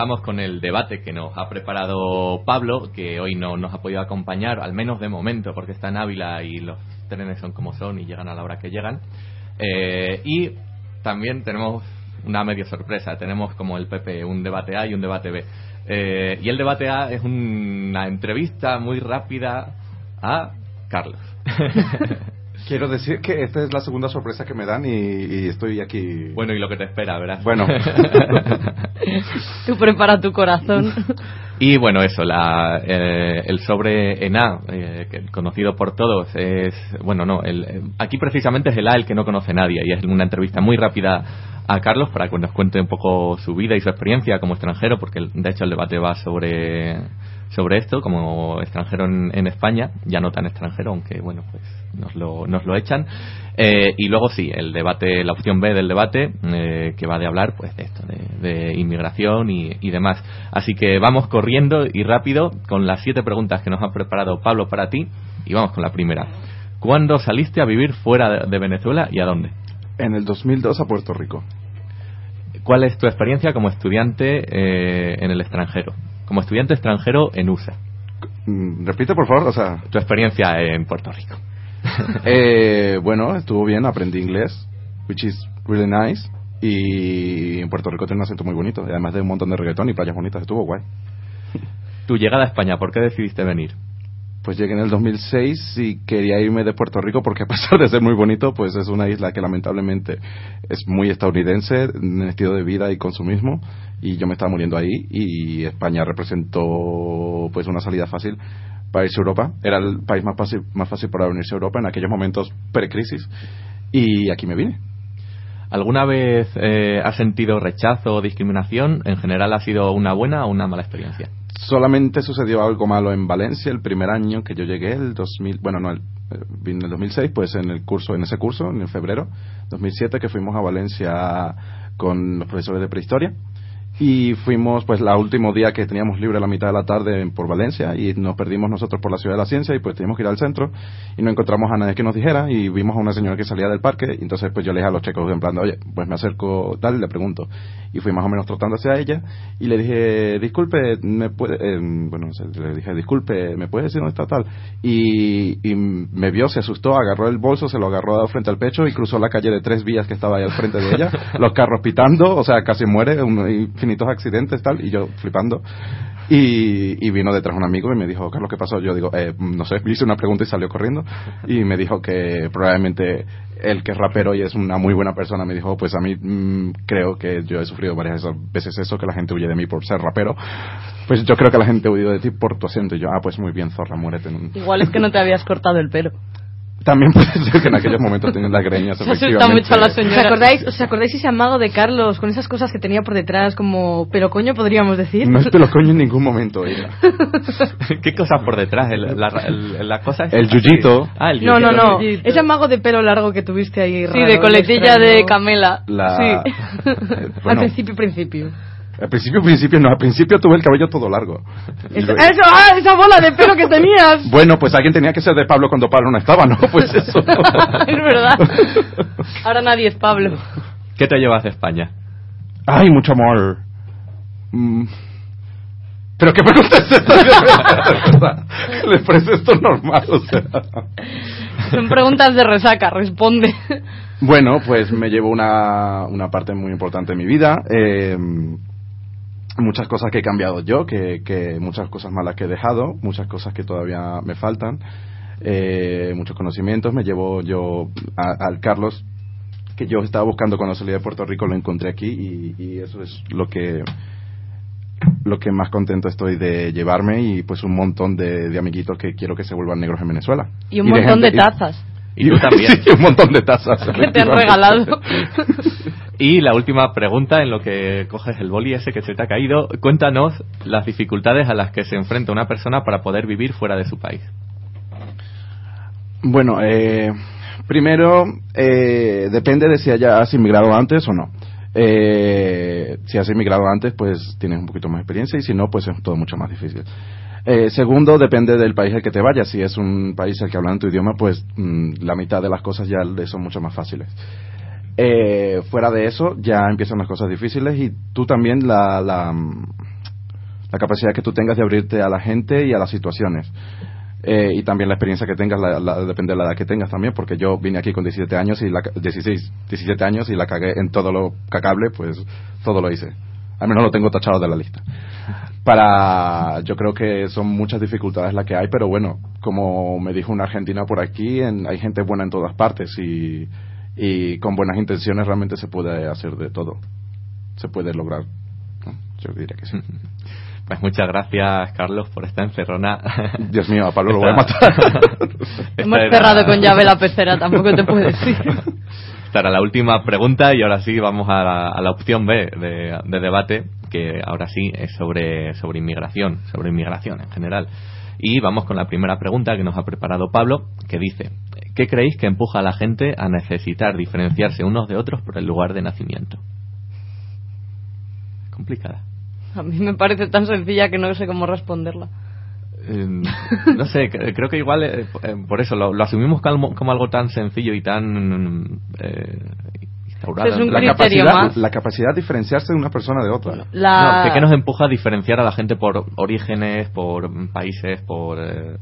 Con el debate que nos ha preparado Pablo, que hoy no nos ha podido acompañar, al menos de momento, porque está en Ávila y los trenes son como son y llegan a la hora que llegan. Eh, y también tenemos una medio sorpresa, tenemos como el PP un debate A y un debate B. Eh, y el debate A es una entrevista muy rápida a Carlos. Quiero decir que esta es la segunda sorpresa que me dan y, y estoy aquí. Bueno, y lo que te espera, ¿verdad? Bueno. Tú prepara tu corazón. Y bueno, eso, la, eh, el sobre en A, eh, que conocido por todos, es. Bueno, no, el, aquí precisamente es el A el que no conoce nadie, y es una entrevista muy rápida a Carlos para que nos cuente un poco su vida y su experiencia como extranjero, porque de hecho el debate va sobre, sobre esto, como extranjero en, en España, ya no tan extranjero, aunque bueno, pues nos lo, nos lo echan. Eh, y luego sí, el debate, la opción B del debate, eh, que va de hablar pues de esto, de, de inmigración y, y demás. Así que vamos corriendo y rápido con las siete preguntas que nos ha preparado Pablo para ti. Y vamos con la primera. ¿Cuándo saliste a vivir fuera de, de Venezuela y a dónde? En el 2002 a Puerto Rico. ¿Cuál es tu experiencia como estudiante eh, en el extranjero? Como estudiante extranjero en USA. Mm, Repite, por favor, o sea. Tu experiencia en Puerto Rico. Eh, bueno, estuvo bien, aprendí inglés, which is really nice. Y en Puerto Rico tiene un acento muy bonito, y además de un montón de reggaetón y playas bonitas, estuvo guay. Tu llegada a España, ¿por qué decidiste venir? Pues llegué en el 2006 y quería irme de Puerto Rico porque a pesar de ser muy bonito, pues es una isla que lamentablemente es muy estadounidense en estilo de vida y consumismo y yo me estaba muriendo ahí y España representó pues una salida fácil para irse a Europa. Era el país más fácil, más fácil para venirse a Europa en aquellos momentos pre-crisis y aquí me vine. ¿Alguna vez eh, has sentido rechazo o discriminación? ¿En general ha sido una buena o una mala experiencia? Solamente sucedió algo malo en Valencia el primer año que yo llegué, el 2000, bueno, no, el, eh, vine en el 2006, pues en el curso, en ese curso, en febrero 2007, que fuimos a Valencia con los profesores de prehistoria. Y fuimos, pues, la último día que teníamos libre a la mitad de la tarde por Valencia y nos perdimos nosotros por la ciudad de la ciencia y pues teníamos que ir al centro y no encontramos a nadie que nos dijera y vimos a una señora que salía del parque. Y entonces pues yo le dije a los chicos en plan, oye, pues me acerco tal y le pregunto y fui más o menos trotando hacia ella y le dije, disculpe, me puede, eh, bueno, le dije, disculpe, ¿me puede decir dónde está tal? Y, y me vio, se asustó, agarró el bolso, se lo agarró frente al pecho y cruzó la calle de tres vías que estaba ahí al frente de ella, los carros pitando, o sea, casi muere, un- infinitos accidentes tal, y yo flipando. Y, y vino detrás un amigo y me dijo, Carlos, ¿qué pasó? Yo digo, eh, no sé, hice una pregunta y salió corriendo. Y me dijo que probablemente él que es rapero y es una muy buena persona, me dijo, pues a mí mm, creo que yo he sufrido varias veces eso, que la gente huye de mí por ser rapero. Pues yo creo que la gente ha huido de ti por tu acento. Y yo, ah, pues muy bien, zorra, muérete. en un-". Igual es que no te habías cortado el pelo. También puede ser que en aquellos momentos tenían las greñas, Se efectivamente. mucho a la señora. ¿Os acordáis, ¿Os acordáis ese amago de Carlos con esas cosas que tenía por detrás como pelo coño, podríamos decir? No es pelo coño en ningún momento, ella. ¿Qué cosas por detrás? El, la, el- la cosa es- El yuyito. Ah, el No, no, yuyito. no. Ese amago de pelo largo que tuviste ahí. Sí, raro, de coletilla de camela. La- Sí. Eh, Al bueno, principio, principio. Al principio, principio, no, al principio tuve el cabello todo largo. Eso, ah, esa bola de pelo que tenías. Bueno, pues alguien tenía que ser de Pablo cuando Pablo no estaba, ¿no? Pues eso. es verdad. Ahora nadie es Pablo. ¿Qué te llevas de España? Ay, mucho amor. Mm. ¿Pero qué pregunta es esta? ¿Les parece esto normal? O sea, Son preguntas de resaca, responde. Bueno, pues me llevo una, una parte muy importante de mi vida. eh, muchas cosas que he cambiado yo, que, que muchas cosas malas que he dejado, muchas cosas que todavía me faltan, eh, muchos conocimientos. Me llevo yo a- al Carlos que yo estaba buscando cuando salí de Puerto Rico, lo encontré aquí y, y eso es lo que lo que más contento estoy de llevarme y pues un montón de, de amiguitos que quiero que se vuelvan negros en Venezuela. Y un montón de tazas. Y tú también. Sí, un montón de tazas. Que te han regalado. Y la última pregunta, en lo que coges el boli ese que se te ha caído, cuéntanos las dificultades a las que se enfrenta una persona para poder vivir fuera de su país. Bueno, eh, primero, eh, depende de si hayas inmigrado antes o no. Eh, si has inmigrado antes, pues tienes un poquito más experiencia y si no, pues es todo mucho más difícil. Eh, segundo, depende del país al que te vayas. Si es un país al que hablan tu idioma, pues mm, la mitad de las cosas ya son mucho más fáciles. Eh, fuera de eso, ya empiezan las cosas difíciles y tú también la, la, mm, la capacidad que tú tengas de abrirte a la gente y a las situaciones. Eh, y también la experiencia que tengas, la, depende de la edad que tengas también, porque yo vine aquí con 17 años y la, ca- 16, 17 años y la cagué en todo lo cagable, pues todo lo hice. Al menos lo tengo tachado de la lista. Para, yo creo que son muchas dificultades las que hay, pero bueno, como me dijo una argentina por aquí, en- hay gente buena en todas partes y, y con buenas intenciones realmente se puede hacer de todo. Se puede lograr. Yo diría que sí. Pues muchas gracias, Carlos, por esta encerrona. Dios mío, a Pablo lo voy a matar. Hemos era- cerrado con llave la pecera, tampoco te puedo decir. Esta era la última pregunta y ahora sí vamos a la, a la opción B de, de debate, que ahora sí es sobre, sobre inmigración, sobre inmigración en general. Y vamos con la primera pregunta que nos ha preparado Pablo, que dice, ¿qué creéis que empuja a la gente a necesitar diferenciarse unos de otros por el lugar de nacimiento? Complicada. A mí me parece tan sencilla que no sé cómo responderla. Eh, no sé, cre- creo que igual eh, eh, por eso lo, lo asumimos como, como algo tan sencillo y tan eh, instaurado. Es la capacidad, más. la capacidad de diferenciarse de una persona de otra. La- No, que, que nos empuja a diferenciar a la gente por orígenes, por países, por eh,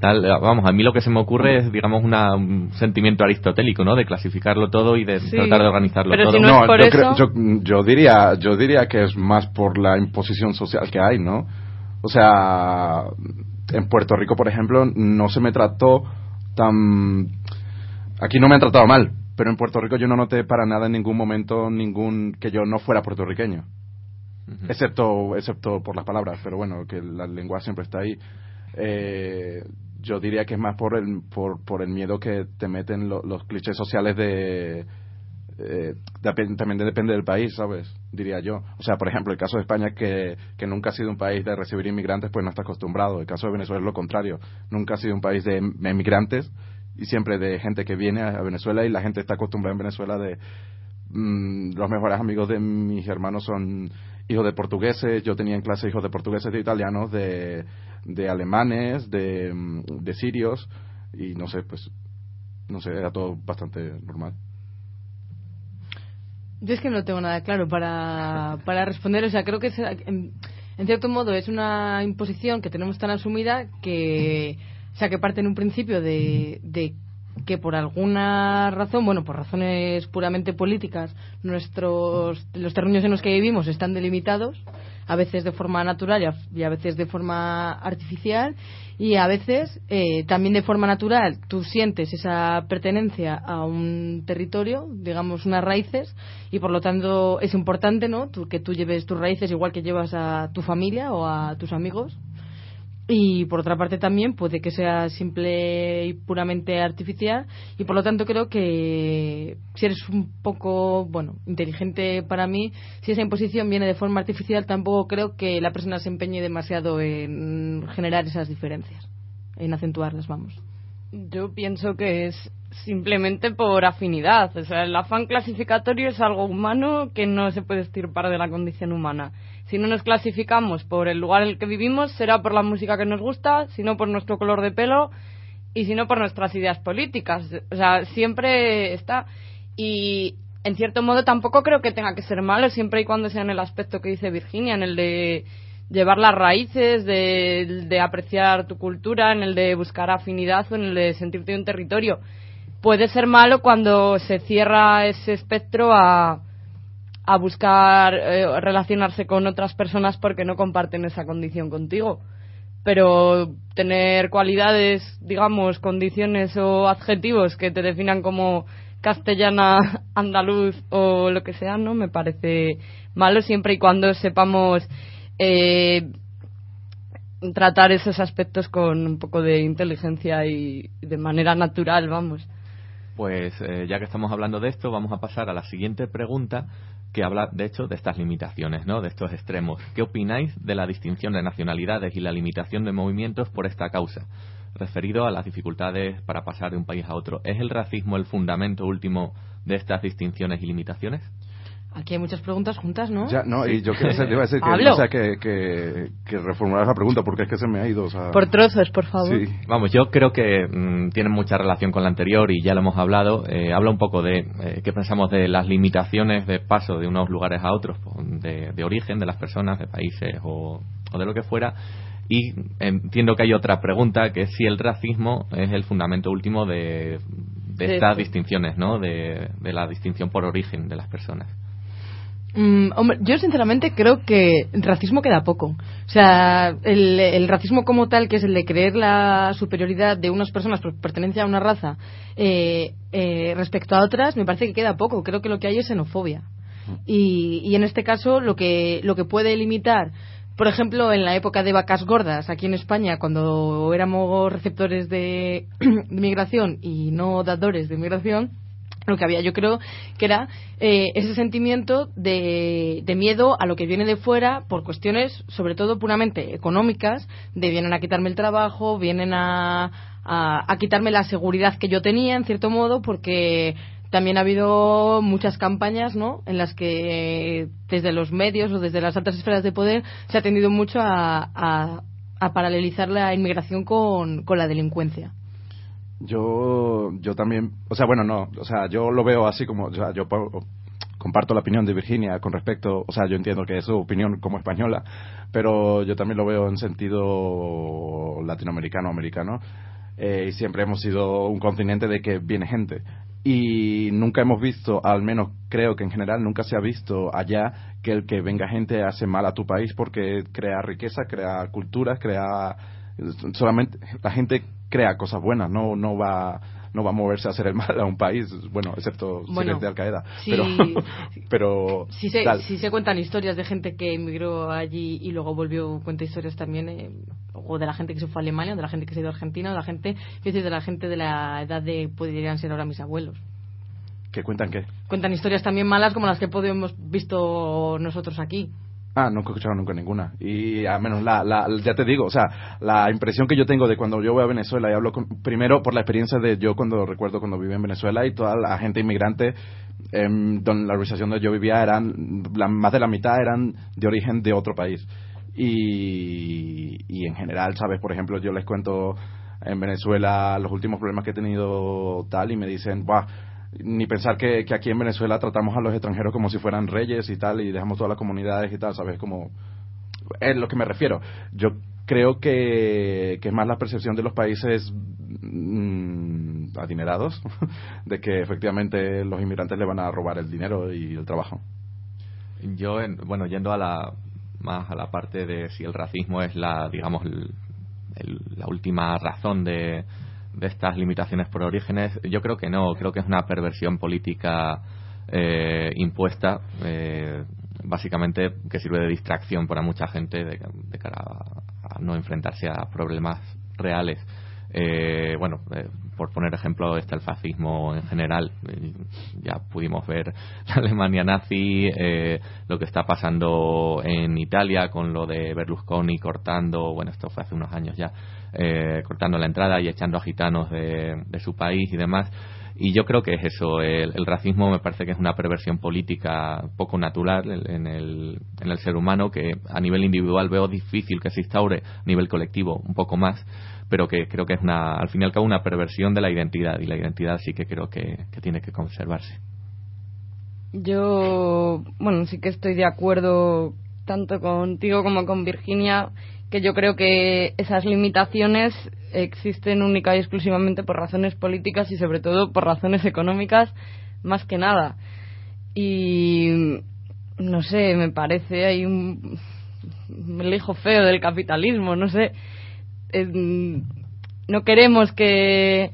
tal. Eh, Vamos, a mí lo que se me ocurre es, digamos, una, un sentimiento aristotélico, ¿no? De clasificarlo todo y de Sí, tratar de organizarlo pero todo. si no es por yo, eso- creo- yo, yo diría, yo diría que es más por la imposición social que hay, ¿no? O sea, en Puerto Rico, por ejemplo, no se me trató tan... Aquí no me han tratado mal, pero en Puerto Rico yo no noté para nada en ningún momento ningún que yo no fuera puertorriqueño. excepto excepto por las palabras pero bueno que la lengua siempre está ahí Eh, yo diría que es más por el por, por el miedo que te meten lo- los clichés sociales de eh, también depende del país sabes diría yo. O sea por ejemplo el caso de España que que nunca ha sido un país de recibir inmigrantes pues no está acostumbrado. El caso de Venezuela es lo contrario. Nunca ha sido un país de em- emigrantes y siempre de gente que viene a Venezuela y la gente está acostumbrada en Venezuela de mm, los mejores amigos de mis hermanos son hijos de portugueses, yo tenía en clase hijos de portugueses, de italianos, de, de alemanes, de, mm, de sirios, y no sé, pues, no sé, era todo bastante normal. Yo es que no tengo nada claro para, para responder. O sea, creo que es, en, cierto modo es una imposición que tenemos tan asumida que, sea, que parte en un principio de, de que por alguna razón, bueno, por razones puramente políticas, nuestros los terrenos en los que vivimos están delimitados, a veces de forma natural y a, veces de forma artificial, y a veces eh, también de forma natural tú sientes esa pertenencia a un territorio, digamos unas raíces, y por lo tanto es importante, ¿no? Tú- que tú lleves tus raíces igual que llevas a tu familia o a tus amigos. Y por otra parte también puede que sea simple y puramente artificial y por lo tanto creo que si eres un poco, bueno, inteligente para mí, si esa imposición viene de forma artificial tampoco creo que la persona se empeñe demasiado en generar esas diferencias, en acentuarlas, vamos. Yo pienso que es simplemente por afinidad. O sea, el afán clasificatorio es algo humano que no se puede estirpar de la condición humana. Si no nos clasificamos por el lugar en el que vivimos, será por la música que nos gusta, si no por nuestro color de pelo y si no por nuestras ideas políticas. O sea, siempre está. Y en cierto modo tampoco creo que tenga que ser malo, siempre y cuando sea en el aspecto que dice Virginia, en el de llevar las raíces, de, de apreciar tu cultura, en el de buscar afinidad o en el de sentirte un territorio. Puede ser malo cuando se cierra ese espectro a, a buscar eh, relacionarse con otras personas porque no comparten esa condición contigo. Pero tener cualidades, digamos, condiciones o adjetivos que te definan como castellana, andaluz o lo que sea, no me parece malo siempre y cuando sepamos eh, tratar esos aspectos con un poco de inteligencia y de manera natural, vamos. Pues eh, ya que estamos hablando de esto, vamos a pasar a la siguiente pregunta que habla, de hecho, de estas limitaciones, de estos extremos. ¿Qué opináis de la distinción de nacionalidades y la limitación de movimientos por esta causa? Referido a las dificultades para pasar de un país a otro, ¿es el racismo el fundamento último de estas distinciones y limitaciones? Aquí hay muchas preguntas juntas, ¿no? Ya, no, y yo quiero hacer, te iba a decir que, o sea, que, que, que reformularas la pregunta porque es que se me ha ido. O sea, Por trozos, por favor. Sí. Vamos, yo creo que mm, tienen mucha relación con la anterior y ya lo hemos hablado. Eh, habla un poco de eh, qué pensamos de las limitaciones de paso de unos lugares a otros, pues, de, de origen de las personas, de países o, o de lo que fuera. Y entiendo que hay otra pregunta, que es si el racismo es el fundamento último de, de De estas distinciones, ¿no? De, de la distinción por origen de las personas. Mm, hombre, yo sinceramente creo que racismo queda poco. O sea, el, el racismo como tal, que es el de creer la superioridad de unas personas por pertenencia a una raza eh, eh, respecto a otras, me parece que queda poco. Creo que lo que hay es xenofobia. Y, y en este caso, lo que, lo que puede limitar, por ejemplo, en la época de vacas gordas, aquí en España, cuando éramos receptores de, de migración y no dadores de migración, lo que había yo creo que era eh, ese sentimiento de, miedo a lo que viene de fuera por cuestiones sobre todo puramente económicas de vienen a quitarme el trabajo vienen a, a, quitarme la seguridad que yo tenía en cierto modo porque también ha habido muchas campañas ¿no? en las que desde los medios o desde las altas esferas de poder se ha tendido mucho a, a, paralelizar la inmigración con la delincuencia. Yo, yo también, o sea, bueno, no, o sea, yo lo veo así como, o sea, yo comparto la opinión de Virginia con respecto, o sea, yo entiendo que es su opinión como española, pero yo también lo veo en sentido latinoamericano, americano, eh, y siempre hemos sido un continente de que viene gente. Y nunca hemos visto, al menos creo que en general nunca se ha visto allá que el que venga gente hace mal a tu país porque crea riqueza, crea culturas, crea solamente la gente crea cosas buenas, no no va no va a moverse a hacer el mal a un país, bueno, excepto si Bueno, eres de Al Qaeda, sí. pero pero Si se, si se cuentan historias de gente que emigró allí y luego volvió, cuenta historias también, eh, o de la gente que se fue a Alemania, o de la gente que se ha ido a Argentina, o de la gente, es decir, de la gente de la edad de, podrían ser ahora mis abuelos. que cuentan qué. Cuentan historias también malas como las que hemos visto nosotros aquí. Ah, nunca he escuchado nunca ninguna. Y al menos la, la, ya te digo, o sea, la impresión que yo tengo de cuando yo voy a Venezuela y hablo con, primero por la experiencia de yo cuando recuerdo cuando viví en Venezuela y toda la gente inmigrante, en donde la organización donde yo vivía eran, la, más de la mitad eran de origen de otro país. Y, y en general, sabes, por ejemplo, yo les cuento en Venezuela los últimos problemas que he tenido tal y me dicen, Buah, ni pensar que, que aquí en Venezuela tratamos a los extranjeros como si fueran reyes y tal y dejamos todas las comunidades y tal, ¿sabes? Como es lo que me refiero. Yo creo que, que es más la percepción de los países mm, adinerados de que efectivamente los inmigrantes le van a robar el dinero y el trabajo. Yo, en- bueno, yendo a la más a la parte de si el racismo es la, digamos, el- la última razón de, de estas limitaciones por orígenes, yo creo que no, creo que es una perversión política eh, impuesta, eh, básicamente que sirve de distracción para mucha gente de, cara a, no enfrentarse a problemas reales. Eh, bueno, eh, por poner ejemplo, está el fascismo en general. Ya pudimos ver la Alemania nazi, eh, lo que está pasando en Italia con lo de Berlusconi cortando, bueno, esto fue hace unos años ya, eh, cortando la entrada y echando a gitanos de, de su país y demás. Y yo creo que es eso, el, el racismo me parece que es una perversión política poco natural en el, en el ser humano que a nivel individual veo difícil que se instaure, a nivel colectivo un poco más, pero que creo que es una, al fin y al cabo una perversión de la identidad y la identidad sí que creo que, que tiene que conservarse. Yo, bueno, sí que estoy de acuerdo tanto contigo como con Virginia que yo creo que esas limitaciones existen única y exclusivamente por razones políticas y sobre todo por razones económicas más que nada. Y no sé, me parece hay un el hijo feo del capitalismo, no sé. No queremos que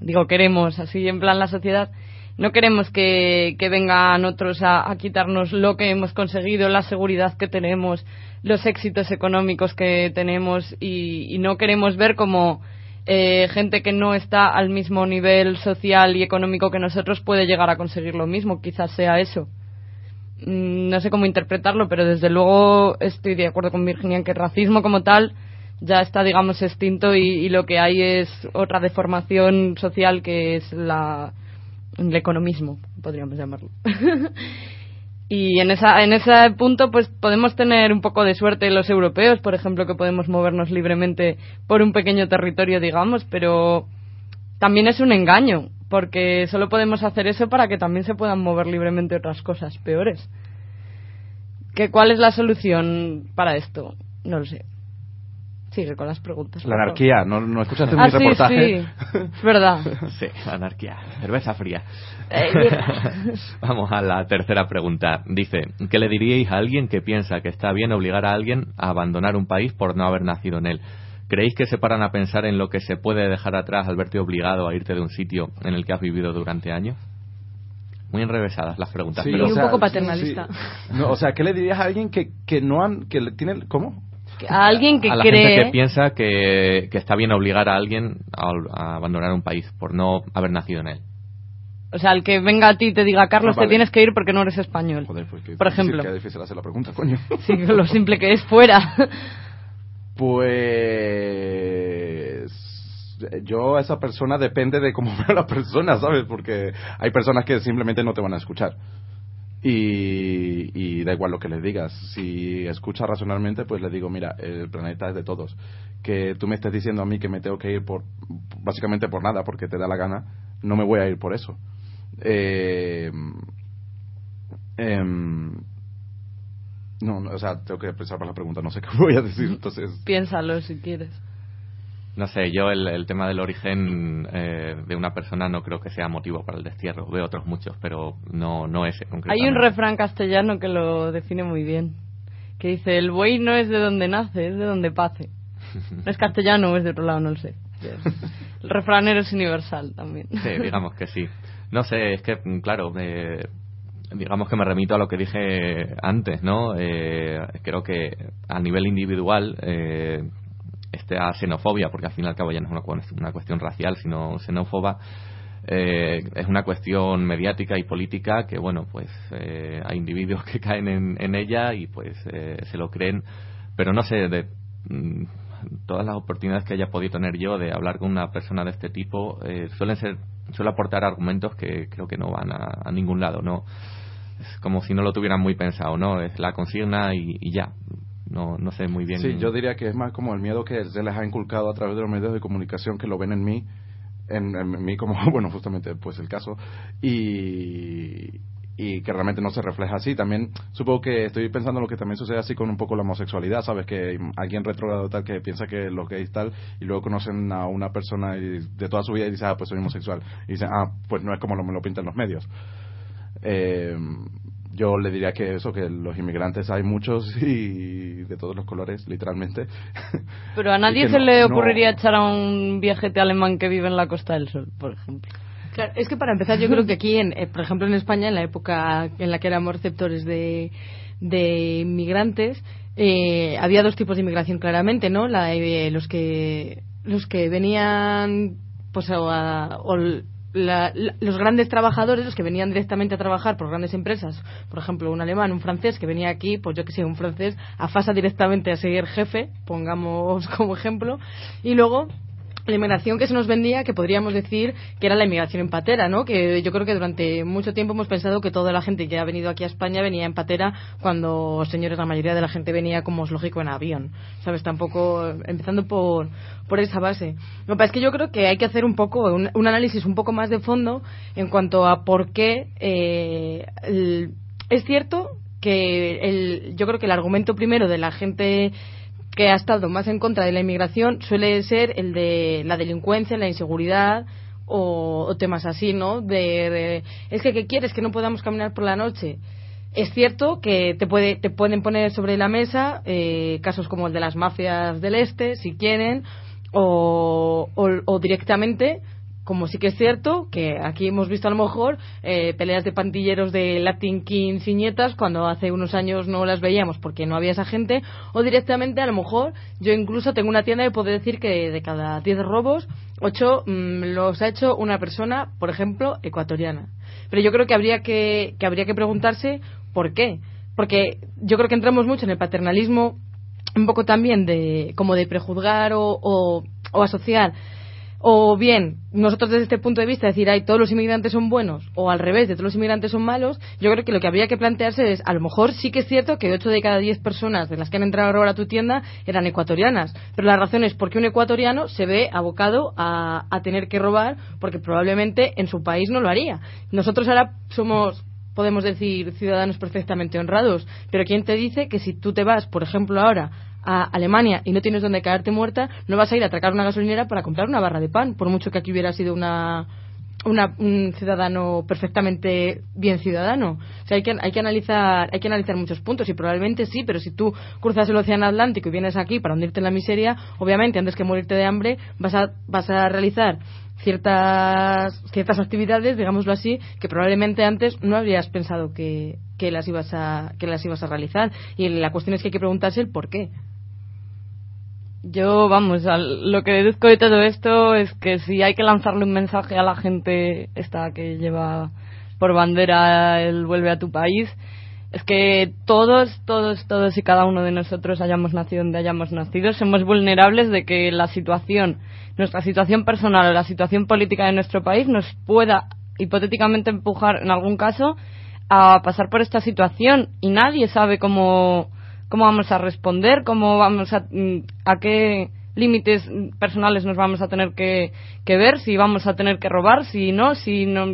digo queremos así en plan la sociedad no queremos que, que vengan otros a quitarnos lo que hemos conseguido, la seguridad que tenemos, los éxitos económicos que tenemos y, y no queremos ver como eh, gente que no está al mismo nivel social y económico que nosotros puede llegar a conseguir lo mismo. Quizás sea eso. Mm, No sé cómo interpretarlo, pero desde luego estoy de acuerdo con Virginia en que el racismo como tal ya está, digamos, extinto y, y lo que hay es otra deformación social que es la, el economismo, podríamos llamarlo. y en, esa, en ese punto, pues podemos tener un poco de suerte los europeos, por ejemplo, que podemos movernos libremente por un pequeño territorio, digamos, pero también es un engaño, porque solo podemos hacer eso para que también se puedan mover libremente otras cosas peores. ¿Qué, ¿Cuál es la solución para esto? No lo sé. Sigue con las preguntas. La anarquía, ¿no, no escuchaste mi Ah, sí, reportaje? sí. Es verdad. Sí, anarquía. Cerveza fría. Eh. Vamos a la tercera pregunta. Dice, ¿qué le diríais a alguien que piensa que está bien obligar a alguien a abandonar un país por no haber nacido en él? ¿Creéis que se paran a pensar en lo que se puede dejar atrás al verte obligado a irte de un sitio en el que has vivido durante años? Muy enrevesadas las preguntas. Sí, pero o sea, paternalista. sí. No, o sea, ¿qué le dirías a alguien que, que no han, que le- tiene, ¿cómo? A alguien que a la cree. gente que piensa que, que está bien obligar a alguien a, a abandonar un país por no haber nacido en él. O sea, el que venga a ti y te diga, Carlos, Ah, vale. te tienes que ir porque no eres español. Joder, pues por ejemplo. Qué difícil hacer la pregunta, coño. Sí, lo simple que es fuera. Pues yo a esa persona depende de cómo vea la persona, ¿sabes? Porque hay personas que simplemente no te van a escuchar. Y, y da igual lo que les digas. Si escucha racionalmente, pues le digo, mira, el planeta es de todos. Que tú me estés diciendo a mí que me tengo que ir por, básicamente por nada, porque te da la gana, no me voy a ir por eso. Eh, no, no, o sea, tengo que pensar para la pregunta, no sé qué voy a decir, entonces... Piénsalo si quieres. No sé, yo el, el tema del origen eh, de una persona no creo que sea motivo para el destierro. Veo otros muchos, pero no, no ese Hay un refrán castellano que lo define muy bien. Que dice, el buey no es de donde nace, es de donde pace. No es castellano o es de otro lado, no lo sé. El refranero es universal también. Sí, digamos que sí. No sé, es que, mm, claro, eh, digamos que me remito a lo que dije antes, ¿no? Eh, creo que a nivel individual, eh, esta xenofobia, porque al fin y al cabo ya no es una, una cuestión racial, sino xenófoba, eh, es una cuestión mediática y política que, bueno, pues eh, hay individuos que caen en, en ella y pues eh, se lo creen, pero no sé, de mm, todas las oportunidades que haya podido tener yo de hablar con una persona de este tipo, eh, suelen ser, suele aportar argumentos que creo que no van a, a ningún lado, ¿no? Es como si no lo tuvieran muy pensado, ¿no? Es la consigna y, y ya. No, no sé muy bien. Sí, yo diría que es más como el miedo que se les ha inculcado a través de los medios de comunicación que lo ven en mí, en, en mí como, bueno, justamente pues el caso, y, y que realmente no se refleja así. También supongo que estoy pensando en lo que también sucede así con un poco la homosexualidad, ¿sabes? Que alguien retrógrado tal que piensa que los gays tal, y luego conocen a una persona y de toda su vida y dice, ah, pues soy homosexual. Y dicen, ah, pues no es como lo, me lo pintan los medios. Eh, yo le diría que eso, que los inmigrantes hay muchos y de todos los colores, literalmente. Pero a nadie se no- le no- ocurriría echar a un viajete alemán que vive en la Costa del Sol, por ejemplo. Claro, es que para empezar yo creo que aquí, en, eh, por ejemplo en España, en la época en la que éramos receptores de, de inmigrantes, eh, había dos tipos de inmigración claramente, ¿no? La, de los que los que venían, pues, o a- o l- la- los grandes trabajadores, los que venían directamente a trabajar por grandes empresas, por ejemplo, un alemán, un francés que venía aquí, pues yo que sé, un francés a FASA directamente a seguir jefe, pongamos como ejemplo, y luego la inmigración que se nos vendía, que podríamos decir que era la inmigración en patera, ¿no? Que yo creo que durante mucho tiempo hemos pensado que toda la gente que ha venido aquí a España venía en patera cuando, señores, la mayoría de la gente venía, como es lógico, en avión. ¿Sabes? Tampoco, empezando por, por esa base. Lo que pasa es que yo creo que hay que hacer un poco, un, un análisis un poco más de fondo en cuanto a por qué, eh, es cierto que el, yo creo que el argumento primero de la gente que ha estado más en contra de la inmigración suele ser el de la delincuencia, la inseguridad o, temas así, ¿no? De- es que ¿qué quieres que no podamos caminar por la noche. Es cierto que te, puede, te pueden poner sobre la mesa eh, casos como el de las mafias del este, si quieren, o, o, o directamente, como sí que es cierto, que aquí hemos visto a lo mejor eh, peleas de pandilleros de Latin Kings y nietas cuando hace unos años no las veíamos porque no había esa gente, o directamente a lo mejor yo incluso tengo una tienda y puedo decir que de cada 10 robos, 8 los ha hecho una persona, por ejemplo, ecuatoriana. Pero yo creo que habría que, que habría que preguntarse por qué. Porque yo creo que entramos mucho en el paternalismo un poco también de como de prejuzgar o, o, o asociar o bien nosotros desde este punto de vista decir ay todos los inmigrantes son buenos o al revés de todos los inmigrantes son malos yo creo que lo que habría que plantearse es a lo mejor sí que es cierto que 8 de cada 10 personas de las que han entrado a robar a tu tienda eran ecuatorianas pero la razón es porque un ecuatoriano se ve abocado a, a tener que robar porque probablemente en su país no lo haría. Nosotros ahora somos podemos decir ciudadanos perfectamente honrados, pero ¿quién te dice que si tú te vas, por ejemplo, ahora a Alemania y no tienes donde caerte muerta, no vas a ir a atracar una gasolinera para comprar una barra de pan, por mucho que aquí hubiera sido una, una- un ciudadano perfectamente bien ciudadano. O sea, hay que, hay que analizar, hay que analizar muchos puntos y probablemente sí, pero si tú cruzas el océano Atlántico y vienes aquí para hundirte en la miseria, obviamente antes que morirte de hambre vas a, vas a realizar ciertas ciertas actividades, digámoslo así, que probablemente antes no habrías pensado que, que las ibas a que las ibas a realizar y la cuestión es que hay que preguntarse el por qué. Yo, vamos, lo que deduzco de todo esto es que si hay que lanzarle un mensaje a la gente esta que lleva por bandera el vuelve a tu país, es que todos, todos, todos y cada uno de nosotros hayamos nacido donde hayamos nacido, somos vulnerables de que la situación, nuestra situación personal o la situación política de nuestro país nos pueda hipotéticamente empujar en algún caso a pasar por esta situación y nadie sabe cómo, cómo vamos a responder, cómo vamos a, mm, a qué límites personales nos vamos a tener que, que ver, si vamos a tener que robar, si no, si no.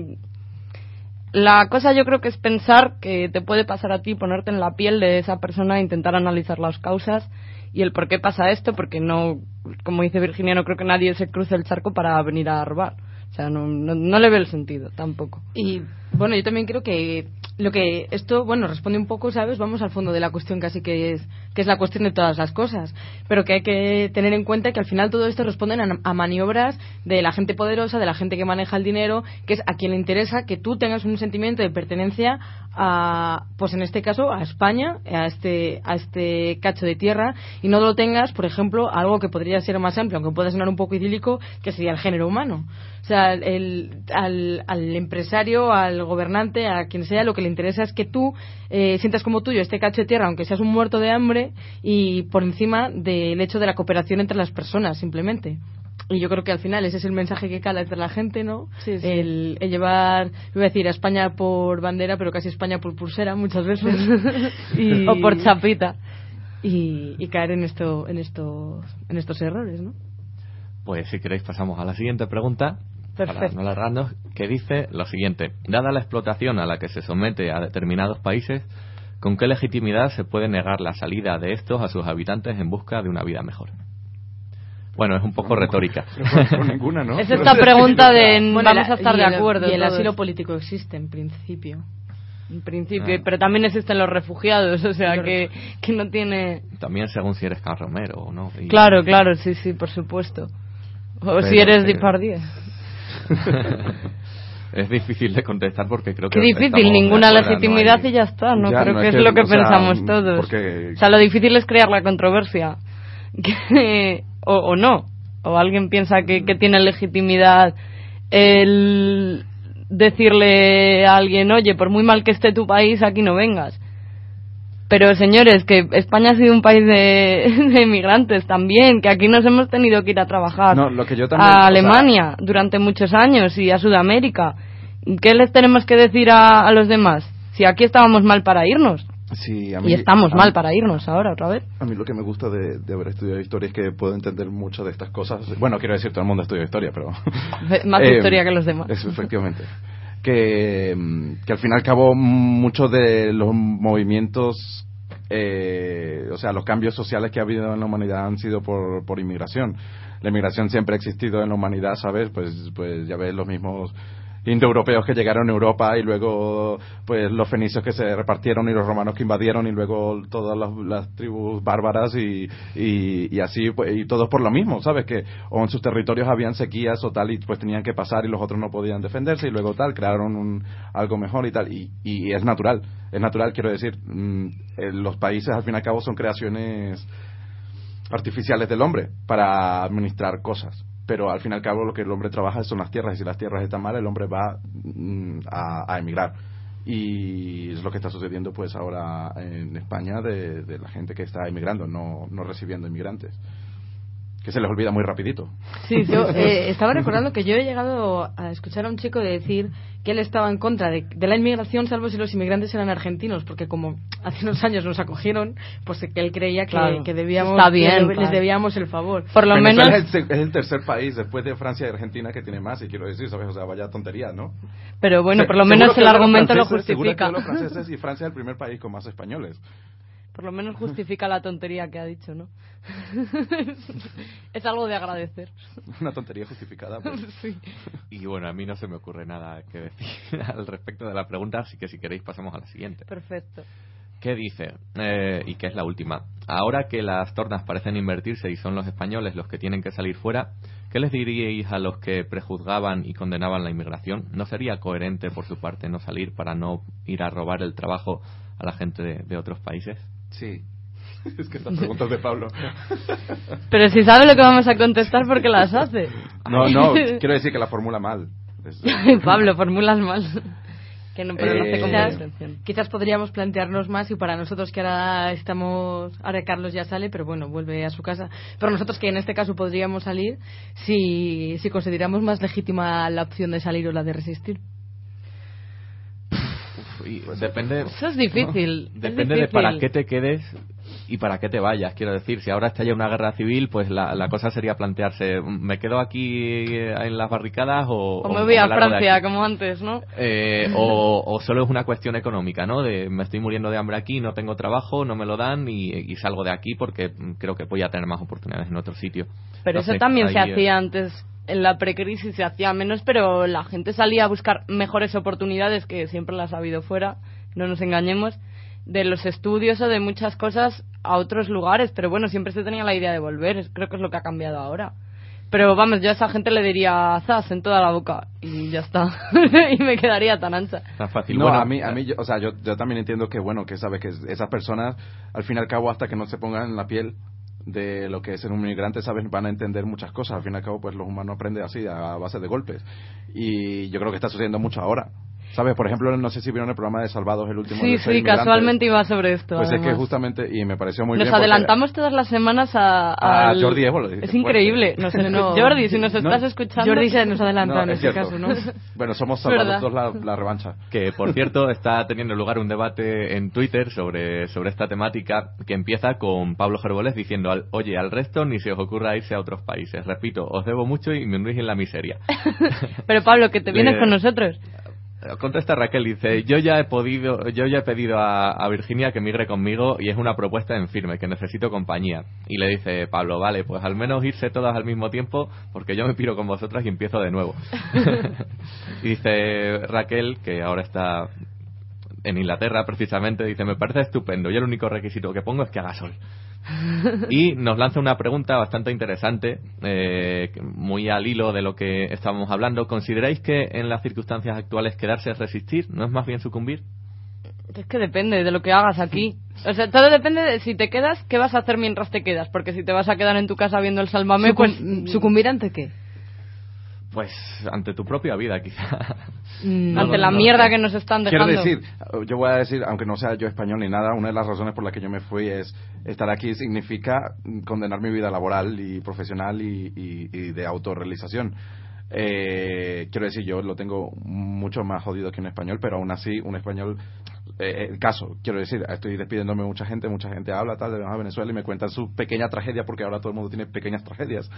La cosa yo creo que es pensar que te puede pasar a ti, ponerte en la piel de esa persona, intentar analizar las causas y el por qué pasa esto, porque no, como dice Virginia, no creo que nadie se cruce el charco para venir a robar. O sea, no, no, no le veo el sentido tampoco. Y bueno, yo también creo que lo que esto, bueno, responde un poco, ¿sabes? Vamos al fondo de la cuestión casi que es que es la cuestión de todas las cosas, pero que hay que tener en cuenta que al final todo esto responden a, a maniobras de la gente poderosa, de la gente que maneja el dinero, que es a quien le interesa que tú tengas un sentimiento de pertenencia a, pues en este caso, a España, a este, a este cacho de tierra, y no lo tengas, por ejemplo, a algo que podría ser más amplio, aunque pueda sonar un poco idílico, que sería el género humano. O sea, el, al, al empresario, al gobernante, a quien sea, lo que le interesa es que tú eh, sientas como tuyo este cacho de tierra, aunque seas un muerto de hambre, y por encima del hecho de la cooperación entre las personas, simplemente. Y yo creo que al final ese es el mensaje que cala entre la gente, ¿no? Sí, sí. El, el llevar, iba a decir, a España por bandera, pero casi España por pulsera muchas veces. Y- O por chapita. Y, y caer en, esto, en, estos, en estos errores, ¿no? Pues si queréis pasamos a la siguiente pregunta. Para no alargarnos, que dice lo siguiente. Dada la explotación a la que se somete a determinados países, ¿con qué legitimidad se puede negar la salida de estos a sus habitantes en busca de una vida mejor? Bueno, es un poco retórica. Ninguna, ¿no? Es esta pregunta de Bueno, vamos a estar de el- acuerdo. Y el asilo político existe, en principio. En principio, Ah. pero también existen los refugiados, o sea que, que no tiene. También según si eres Romero o no. Y- Claro, claro, sí, sí, por supuesto. O Pero si eres que- Depardieu. es difícil de contestar porque creo Qué que difícil, estamos de ninguna no legitimidad hay- y ya está, ¿no? Ya, Creo no, que es que, lo que o sea, pensamos todos. porque- O sea, lo difícil es crear la controversia. Que- o, o no. O alguien piensa que, que tiene legitimidad el decirle a alguien, oye, por muy mal que esté tu país, aquí no vengas. Pero señores, que España ha sido un país de, de inmigrantes también, que aquí nos hemos tenido que ir a trabajar No, lo que yo también- o a sea- Alemania durante muchos años y a Sudamérica. ¿Qué les tenemos que decir a, a los demás? Si aquí estábamos mal para irnos. Sí, a mí- Y estamos a mal mí- para irnos ahora otra vez. A mí lo que me gusta de, de haber estudiado historia es que puedo entender mucho de estas cosas. Bueno, quiero decir, todo el mundo estudia historia, pero... Más Eh, historia que los demás. Eso, efectivamente. Que, mm, que al fin y al cabo muchos de los movimientos eh, o sea, los cambios sociales que ha habido en la humanidad han sido por, por inmigración. La inmigración siempre ha existido en la humanidad, ¿sabes? Pues, pues ya ves los mismos indoeuropeos que llegaron a Europa y luego pues los fenicios que se repartieron y los romanos que invadieron y luego todas las, tribus bárbaras y, y, así pues, y todos por lo mismo sabes que o en sus territorios habían sequías o tal y pues tenían que pasar y los otros no podían defenderse y luego tal crearon un, algo mejor y tal. Y, y es natural es natural quiero decir mm, eh, los países al fin y al cabo son creaciones artificiales del hombre para administrar cosas pero al fin y al cabo lo que el hombre trabaja son las tierras y si las tierras están mal el hombre va mm, a, emigrar. Y es lo que está sucediendo pues ahora en España de, de la gente que está emigrando no, no recibiendo inmigrantes que se les olvida muy rapidito Sí, yo eh, estaba recordando que yo he llegado a escuchar a un chico decir que él estaba en contra de, de la inmigración, salvo si los inmigrantes eran argentinos, porque como hace unos años nos acogieron, pues que él creía que, Claro. que debíamos, Está bien, que les debíamos el favor. Por lo Venezuela menos- es el, es el tercer país después de Francia y Argentina que tiene más y quiero decir sabes o sea vaya tontería ¿no? Pero bueno, Se- por lo menos que el argumento lo seguro que justifica. a los franceses y Francia es el primer país con más españoles Por lo menos justifica la tontería que ha dicho, ¿no? es algo de agradecer. una tontería justificada pues. Sí. Y bueno, a mí no se me ocurre nada que decir al respecto de la pregunta, así que si queréis pasamos a la siguiente. Perfecto. ¿Qué dice? Eh, y que es la última. Ahora que las tornas parecen invertirse y son los españoles los que tienen que salir fuera, ¿qué les diríais a los que prejuzgaban y condenaban la inmigración? ¿No sería coherente por su parte no salir para no ir a robar el trabajo a la gente de, de otros países? Sí. es que estas preguntas de Pablo Pero si sabe lo que vamos a contestar, ¿por qué las hace? no no quiero decir que la formula mal Pablo, formulas mal. Que no, pero hace con buena quizás, quizás podríamos plantearnos más y para nosotros que ahora estamos ahora Carlos ya sale pero bueno vuelve a su casa pero nosotros que en este caso podríamos salir si, si consideramos más legítima la opción de salir o la de resistir Y depende. Eso es difícil, Depende de difícil. para qué te quedes y para qué te vayas. Quiero decir, si ahora estalla una guerra civil, pues la, la cosa sería plantearse: ¿me quedo aquí eh, en las barricadas o, O me voy a Francia, como antes, ¿no? Eh, o, o solo es una cuestión económica, ¿no? De me estoy muriendo de hambre aquí, no tengo trabajo, no me lo dan y, y salgo de aquí porque creo que voy a tener más oportunidades en otro sitio. Pero No eso sé, también se eh, hacía antes. En la precrisis se hacía menos, pero la gente salía a buscar mejores oportunidades, que siempre las ha habido fuera, no nos engañemos, de los estudios o de muchas cosas a otros lugares. Pero bueno, siempre se tenía la idea de volver, creo que es lo que ha cambiado ahora. Pero vamos, yo a esa gente le diría zas en toda la boca y ya está. y me quedaría tan ancha. Tan fácil. No, Bueno, a mí, a mí, yo- o sea, yo, yo también entiendo que, bueno, que sabes que esas personas, al fin y al cabo, hasta que no se pongan en la piel de lo que es ser un inmigrante, sabes, van a entender muchas cosas. Al fin y al cabo, pues los humanos aprenden así, a base de golpes. Y yo creo que está sucediendo mucho ahora. ¿Sabes? Por ejemplo, no sé si vieron el programa de Salvados, el último Sí, de sí, casualmente iba sobre esto. Pues es que además. justamente, y me pareció muy Nos bien. porque- adelantamos todas las semanas a, A al- Jordi Évole, dice, Es increíble. Nos fuerte. escu- Jordi, si nos No. estás escuchando. Jordi se nos adelanta No, en es este cierto. caso ¿no? Bueno, somos Salvados dos la, la revancha. Que, por cierto, está teniendo lugar un debate en Twitter sobre, sobre esta temática que empieza con Pablo Gerbolés diciendo, al- oye, al resto ni se os ocurra irse a otros países. Repito, os debo mucho y me hundís en la miseria. Pero Pablo, que te vienes Le- con nosotros. Contesta Raquel, dice, yo ya he podido, yo ya he pedido a, a Virginia que migre conmigo y es una propuesta en firme, que necesito compañía. Y le dice Pablo, vale, pues al menos irse todas al mismo tiempo, porque yo me piro con vosotras y empiezo de nuevo. y dice Raquel, que ahora está en Inglaterra precisamente, dice, me parece estupendo, yo el único requisito que pongo es que haga sol. Y nos lanza una pregunta bastante interesante, eh, muy al hilo de lo que estábamos hablando. ¿Consideráis que en las circunstancias actuales quedarse es resistir? ¿No es más bien sucumbir? Es que depende de lo que hagas aquí. O sea, todo depende de si te quedas, qué vas a hacer mientras te quedas. Porque si te vas a quedar en tu casa viendo el Sucum- pues... ¿Sucumbir ante qué? Pues ante tu propia vida, quizá. Mm, ante no, la no mierda que nos están Quiero dejando. decir, yo voy a decir, aunque no sea yo español ni nada, una de las razones por las que yo me fui es estar aquí significa condenar mi vida laboral y profesional y, y- y de autorrealización. Eh, quiero decir, yo lo tengo mucho más jodido que un español, pero aún así un español eh, el caso, quiero decir, estoy despidiéndome de mucha gente, mucha gente habla tal de Venezuela y me cuentan su pequeña tragedia porque ahora todo el mundo tiene pequeñas tragedias.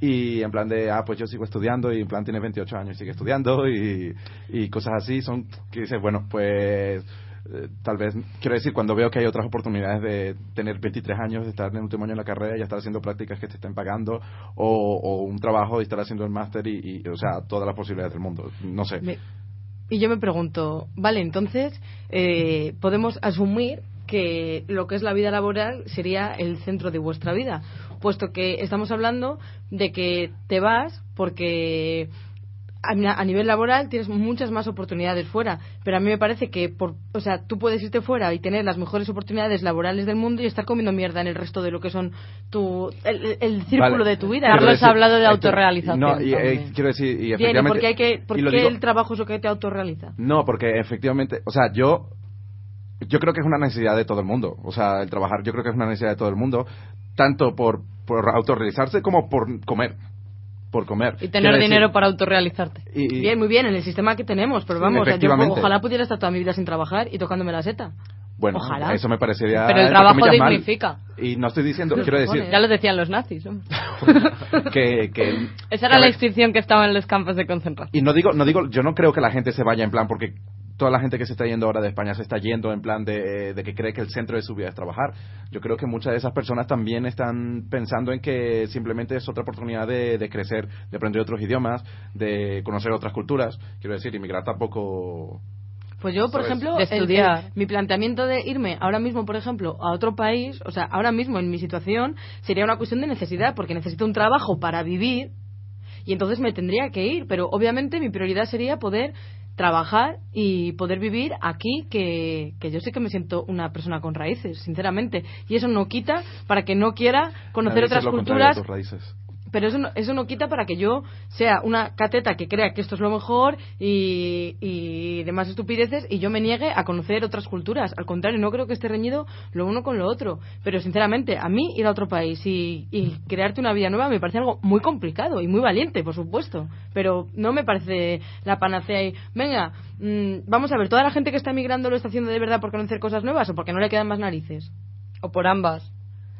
Y en plan de, ah, pues yo sigo estudiando y en plan tiene 28 años y sigue estudiando y, y cosas así, son que dices, bueno, pues eh, tal vez, quiero decir, cuando veo que hay otras oportunidades de tener 23 años, de estar en el último año en la carrera y estar haciendo prácticas que te estén pagando, o, o un trabajo y estar haciendo el máster y, o sea, todas las posibilidades del mundo. No sé. Y yo me pregunto, vale, entonces eh, podemos asumir que lo que es la vida laboral sería el centro de vuestra vida, puesto que estamos hablando de que te vas porque a, a nivel laboral tienes muchas más oportunidades fuera, pero a mí me parece que por, o sea, tú puedes irte fuera y tener las mejores oportunidades laborales del mundo y estar comiendo mierda en el resto de lo que son tu el, el círculo Vale. de tu vida. Carlos ha hablado de autorrealización. No, y, eh, también. quiero decir, y Bien, ¿y efectivamente. por qué, hay que, por qué digo- el trabajo es lo que te autorrealiza? No, porque efectivamente, o sea, yo yo creo que es una necesidad de todo el mundo. O sea, el trabajar yo creo que es una necesidad de todo el mundo, tanto por, por autorrealizarse como por comer. Por comer. Y tener decir, dinero para autorrealizarte. y- y- Bien, muy bien, en el sistema que tenemos, pero vamos, yo ojalá pudiera estar toda mi vida sin trabajar y tocándome la seta. Bueno, Ojalá. eso me parecería. Pero el trabajo mal. dignifica. Y no estoy diciendo, quiero decir, Ya lo decían los nazis. ¿no? que, que Esa era que- la extinción que estaba en los campos de concentración. Y no digo, no digo, yo no creo que la gente se vaya en plan porque toda la gente que se está yendo ahora de España se está yendo en plan de, de que cree que el centro de su vida es trabajar. Yo creo que muchas de esas personas también están pensando en que simplemente es otra oportunidad de, de crecer, de aprender otros idiomas, de conocer otras culturas. Quiero decir, inmigrar tampoco. Pues yo, por ¿Sabes? ejemplo, De el- estudiar. el- mi planteamiento de irme ahora mismo, por ejemplo, a otro país, o sea, ahora mismo en mi situación, sería una cuestión de necesidad, porque necesito un trabajo para vivir y entonces me tendría que ir. Pero obviamente mi prioridad sería poder trabajar y poder vivir aquí, que, que yo sé que me siento una persona con raíces, sinceramente. Y eso no quita para que no quiera conocer otras culturas. Pero eso no, eso no quita para que yo sea una cateta que crea que esto es lo mejor y, y demás estupideces y yo me niegue a conocer otras culturas. Al contrario, no creo que esté reñido lo uno con lo otro. Pero sinceramente, a mí ir a otro país y, y crearte una vida nueva me parece algo muy complicado y muy valiente, por supuesto. Pero no me parece la panacea y, venga, mm, vamos a ver, toda la gente que está emigrando lo está haciendo de verdad por conocer cosas nuevas o porque no le quedan más narices. O por ambas.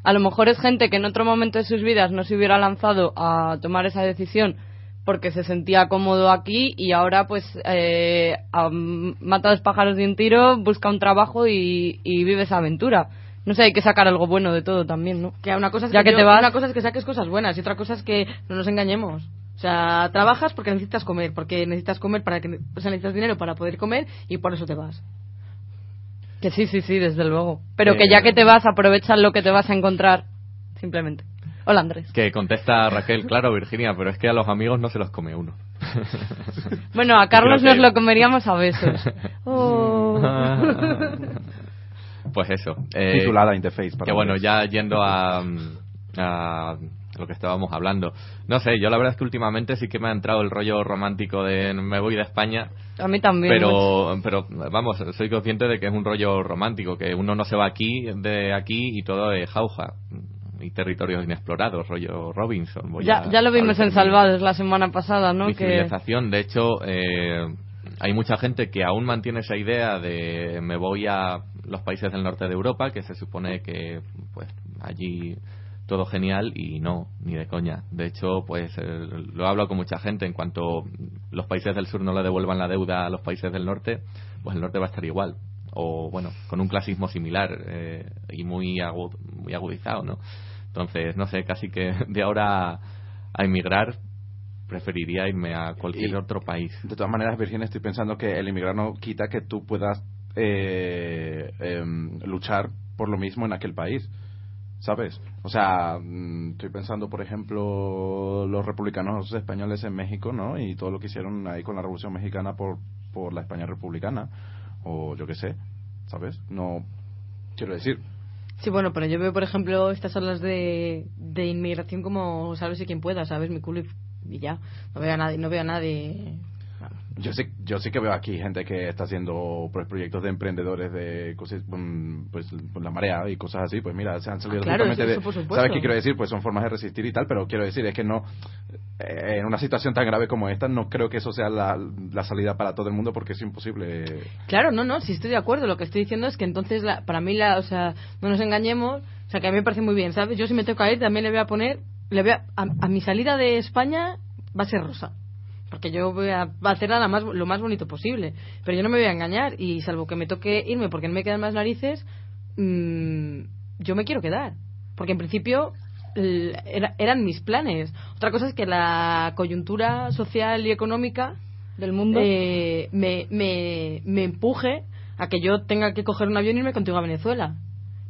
A lo mejor es gente que en otro momento de sus vidas no se hubiera lanzado a tomar esa decisión porque se sentía cómodo aquí y ahora pues eh, a- mata dos pájaros de un tiro, busca un trabajo y, y vive esa aventura. No sé, hay que sacar algo bueno de todo también, ¿no? Que una cosa es Ya que, que yo- te vas- una cosa es que saques cosas buenas y otra cosa es que no nos engañemos. O sea, trabajas porque necesitas comer, porque necesitas comer para que, o sea, necesitas dinero para poder comer y por eso te vas. Que sí, sí, sí, desde luego. Pero Eh, que ya que te vas, aprovecha lo que te vas a encontrar. Simplemente. Hola, Andrés. Que contesta Raquel, claro, Virginia, pero es que a los amigos no se los come uno. Bueno, a Carlos Creo nos que- lo comeríamos a besos. Oh. Pues eso. eh, Titulada Interface. para Que bueno, ya yendo a, a lo que estábamos hablando. No sé, yo la verdad es que últimamente sí que me ha entrado el rollo romántico de me voy de España. A mí también. Pero, pero vamos, soy consciente de que es un rollo romántico, que uno no se va aquí, de aquí y todo es jauja y territorios inexplorados, rollo Robinson. voy ya, a- ya lo vimos en Salvados la semana pasada, ¿no? mi Que civilización. De hecho, eh, hay mucha gente que aún mantiene esa idea de me voy a los países del norte de Europa, que se supone que pues allí todo genial y no, ni de coña. De hecho, pues eh, lo hablo con mucha gente. En cuanto los países del sur no le devuelvan la deuda a los países del norte, pues el norte va a estar igual. O bueno, con un clasismo similar eh, y muy, agu- muy agudizado, ¿no? Entonces, no sé, casi que de ahora a emigrar preferiría irme a cualquier Y- otro país. De todas maneras, Virginia, estoy pensando que el emigrar no quita que tú puedas eh, em, luchar por lo mismo en aquel país. ¿Sabes? O sea, mm, estoy pensando, por ejemplo, los republicanos españoles en México, ¿no? Y todo lo que hicieron ahí con la Revolución Mexicana por, por la España republicana. O yo qué sé, ¿sabes? No. Quiero decir, Sí, bueno, pero yo veo, por ejemplo, estas olas de, de inmigración como sálvese quien pueda, ¿sabes? Mi culo y, y ya. No veo a nadie, no veo a nadie Yo sí, yo sí que veo aquí gente que está haciendo pues, proyectos de emprendedores de cosas, mm, pues la marea y cosas así. Pues mira, se han salido Ah, claro, totalmente eso- de. ¿Sabes qué quiero decir? Pues son formas de resistir y tal, pero quiero decir es que no. eh, en una situación tan grave como esta, no creo que eso sea la, la salida para todo el mundo porque es imposible. Claro, no, no, sí estoy de acuerdo. Lo que estoy diciendo es que entonces, la- para mí, la, o sea, no nos engañemos. O sea, que a mí me parece muy bien, ¿sabes? Yo si me tengo que ir también le voy a poner, le voy a, a, a mi salida de España va a ser rosa. Porque yo voy a hacerla la más, lo más bonito posible. Pero yo no me voy a engañar y salvo que me toque irme porque no me quedan más narices, mm, yo me quiero quedar. Porque en principio l- era- eran mis planes. Otra cosa es que la coyuntura social y económica Del mundo. eh, me, me, me empuje a que yo tenga que coger un avión y irme contigo a Venezuela.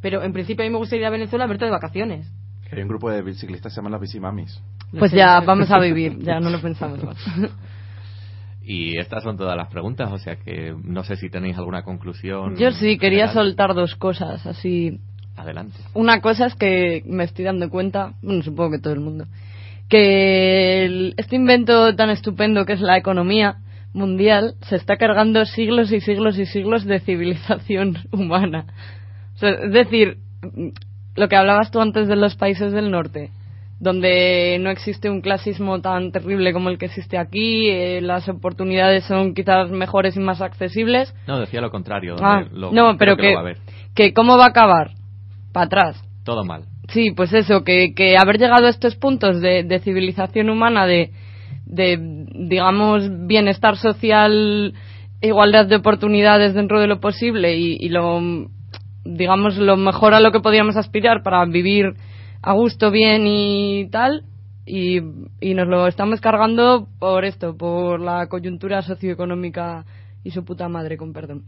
Pero en principio a mí me gustaría ir a Venezuela a verte de vacaciones. Hay un grupo de biciclistas que se llaman las bicimamis. Pues ya vamos a vivir, ya no lo pensamos más. Y estas son todas las preguntas, o sea que no sé si tenéis alguna conclusión. Yo sí quería general. soltar dos cosas, así. Adelante. Una cosa es que me estoy dando cuenta, bueno, supongo que todo el mundo, que el- este invento tan estupendo que es la economía mundial se está cargando siglos y siglos y siglos de civilización humana. O sea, es decir, lo que hablabas tú antes de los países del norte, donde no existe un clasismo tan terrible como el que existe aquí, eh, las oportunidades son quizás mejores y más accesibles, No, decía lo contrario. Ah, lo- no, pero que, lo va a ver. que ¿cómo va a acabar? Para atrás. Todo mal. Sí, pues eso, que, que haber llegado a estos puntos de, de civilización humana, de, de, digamos, bienestar social, igualdad de oportunidades dentro de lo posible y, y lo, digamos, lo mejor a lo que podíamos aspirar para vivir a gusto, bien y tal, y, y nos lo estamos cargando por esto, por la coyuntura socioeconómica y su puta madre, con perdón.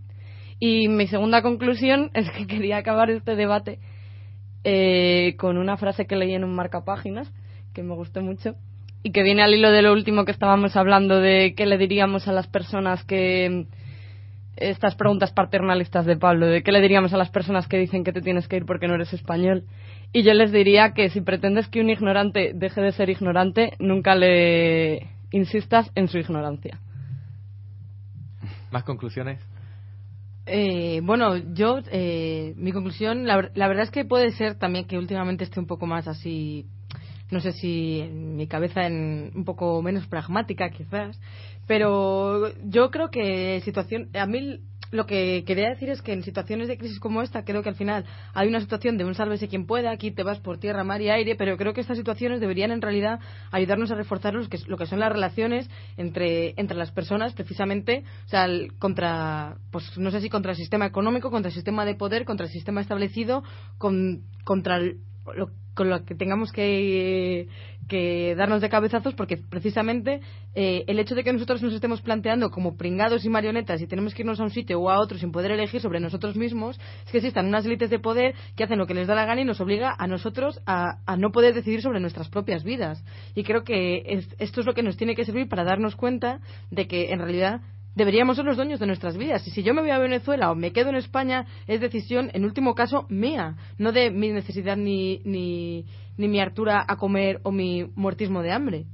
Y mi segunda conclusión es que quería acabar este debate eh, con una frase que leí en un marcapáginas que me gustó mucho y que viene al hilo de lo último que estábamos hablando de qué le diríamos a las personas que estas preguntas paternalistas de Pablo de qué le diríamos a las personas que dicen que te tienes que ir porque no eres español y yo les diría que si pretendes que un ignorante deje de ser ignorante nunca le insistas en su ignorancia ¿Más conclusiones? Eh, bueno, yo, eh, mi conclusión, la, ver- la verdad es que puede ser también que últimamente esté un poco más así, no sé si en mi cabeza en, un poco menos pragmática quizás, pero yo creo que situación, a mí lo que quería decir es que en situaciones de crisis como esta creo que al final hay una situación de un sálvese quien pueda, aquí te vas por tierra, mar y aire, pero creo que estas situaciones deberían en realidad ayudarnos a reforzar los que, lo que son las relaciones entre, entre las personas precisamente, o sea, contra, pues no sé si contra el sistema económico, contra el sistema de poder, contra el sistema establecido, con, contra lo, con lo que tengamos que, que darnos de cabezazos porque precisamente eh, el hecho de que nosotros nos estemos planteando como pringados y marionetas y tenemos que irnos a un sitio o a otro sin poder elegir sobre nosotros mismos es que existan unas élites de poder que hacen lo que les da la gana y nos obliga a nosotros a, a no poder decidir sobre nuestras propias vidas y creo que es- esto es lo que nos tiene que servir para darnos cuenta de que en realidad deberíamos ser los dueños de nuestras vidas. Y si yo me voy a Venezuela o me quedo en España, es decisión, en último caso, mía, no de mi necesidad ni, ni, ni mi hartura a comer o mi muertismo de hambre.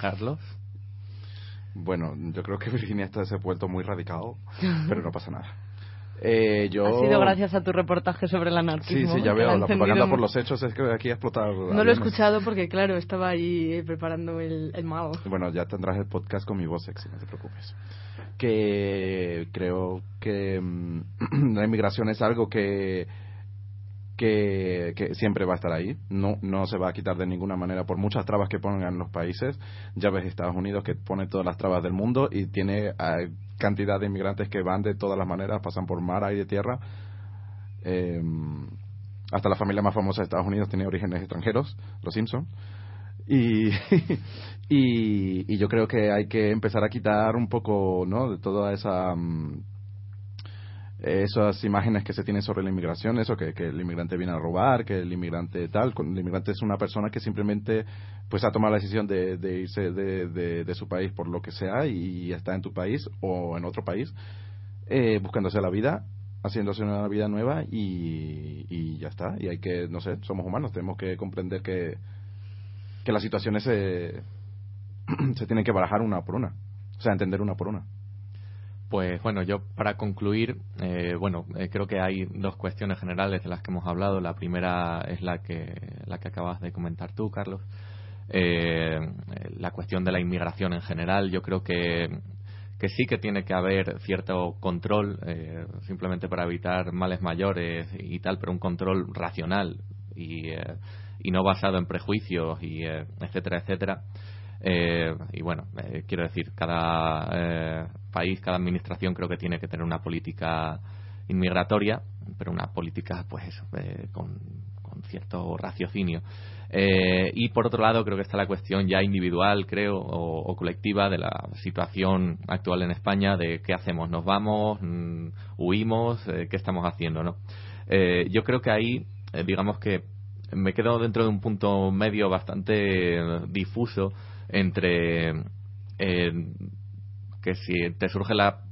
Carlos. Bueno, yo creo que Virginia está se ha vuelto muy radical, pero no pasa nada. Eh, yo... ha sido gracias a tu reportaje sobre el Sí, anarquismo sí, ya que veo. La propaganda por los hechos es que aquí ha explotado. No lo he escuchado porque, claro, estaba ahí eh, preparando el, el mago. Bueno, ya tendrás el podcast con mi voz sexy, no te preocupes. Que creo que mm, la inmigración es algo que, que, siempre va a estar ahí. No, no se va a quitar de ninguna manera por muchas trabas que pongan los países. Ya ves Estados Unidos que pone todas las trabas del mundo y tiene ah, cantidad de inmigrantes que van de todas las maneras, pasan por mar, aire, tierra. Eh, hasta la familia más famosa de Estados Unidos tiene orígenes extranjeros, los Simpson. Y, y, y yo creo que hay que empezar a quitar un poco, ¿no? De toda esa mm, esas imágenes que se tienen sobre la inmigración, eso que, el inmigrante viene a robar, que el inmigrante tal, el inmigrante es una persona que simplemente pues ha tomado la decisión de, irse de su país por lo que sea y está en tu país o en otro país eh, buscándose la vida haciéndose una vida nueva y, y ya está y hay que no sé somos humanos tenemos que comprender que que las situaciones se se tienen que barajar una por una. O sea, entender una por una. Pues bueno, yo para concluir, eh, bueno, eh, creo que hay dos cuestiones generales de las que hemos hablado. La primera es la que, la que acabas de comentar tú, Carlos. Eh, la cuestión de la inmigración en general. Yo creo que, que sí que tiene que haber cierto control, eh, simplemente para evitar males mayores y tal, pero un control racional y, eh, y no basado en prejuicios y etcétera, etcétera. Eh, y bueno, eh, quiero decir, cada eh, país, cada administración creo que tiene que tener una política inmigratoria, pero una política, pues eso, eh, con, con cierto raciocinio. Eh, y por otro lado, creo que está la cuestión ya individual, creo, o, o colectiva de la situación actual en España, de qué hacemos, nos vamos, Mm, huimos, qué estamos haciendo, ¿no? Yo creo que ahí, digamos que me quedo dentro de un punto medio bastante difuso entre eh, que si te surge la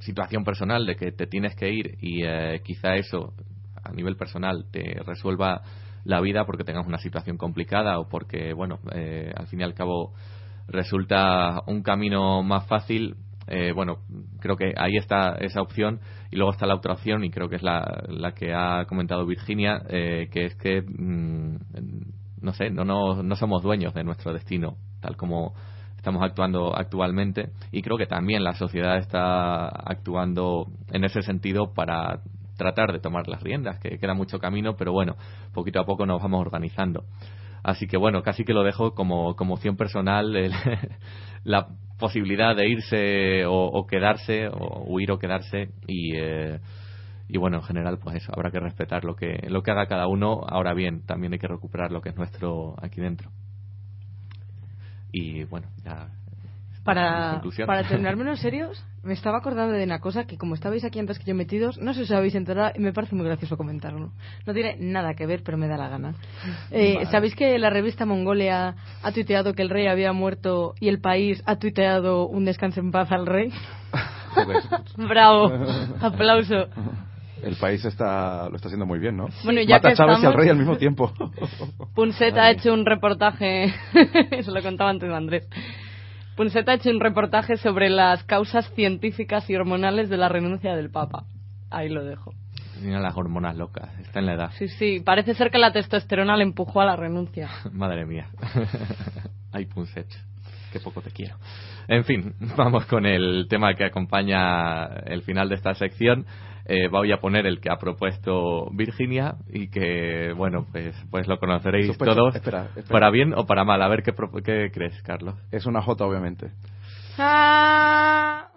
situación personal de que te tienes que ir y eh, quizá eso a nivel personal te resuelva la vida porque tengas una situación complicada o porque bueno eh, al fin y al cabo resulta un camino más fácil eh, bueno creo que ahí está esa opción. Y luego está la otra opción y creo que es la, la que ha comentado Virginia eh, que es que mm, no sé no, no no somos dueños de nuestro destino tal como estamos actuando actualmente y creo que también la sociedad está actuando en ese sentido para tratar de tomar las riendas, que queda mucho camino, pero bueno, poquito a poco nos vamos organizando. Así que bueno, casi que lo dejo como, como opción personal el- la posibilidad de irse o, o quedarse, o huir o quedarse y, eh, y bueno, en general pues eso, habrá que respetar lo que, lo que haga cada uno. Ahora bien, también hay que recuperar lo que es nuestro aquí dentro. Y bueno, ya Para, para terminar menos serios, me estaba acordando de una cosa que como estabais aquí antes que yo metidos, no sé si os habéis enterado y me parece muy gracioso comentarlo. No tiene nada que ver, pero me da la gana. Eh, Vale. ¿Sabéis que la revista Mongolia ha tuiteado que el rey había muerto y el país ha tuiteado un descanso en paz al rey? Bravo, aplauso. El país está, lo está haciendo muy bien, ¿no? Bueno, ya Mata que Chávez y al estamos- rey al mismo tiempo. Punset ha hecho un reportaje, se lo contaba antes Andrés. Punset ha hecho un reportaje sobre las causas científicas y hormonales de la renuncia del Papa. Ahí lo dejo. Tiene las hormonas locas, está en la edad. Sí, sí, parece ser que la testosterona le empujó a la renuncia. Madre mía. Ay, Punset. Qué poco te quiero. En fin, vamos con el tema que acompaña el final de esta sección. Eh, voy a poner el que ha propuesto Virginia y que, bueno, pues, pues lo conoceréis todos. espera, espera. Para bien o para mal. A ver qué, pro- qué crees, Carlos. Es una J, obviamente. Ah.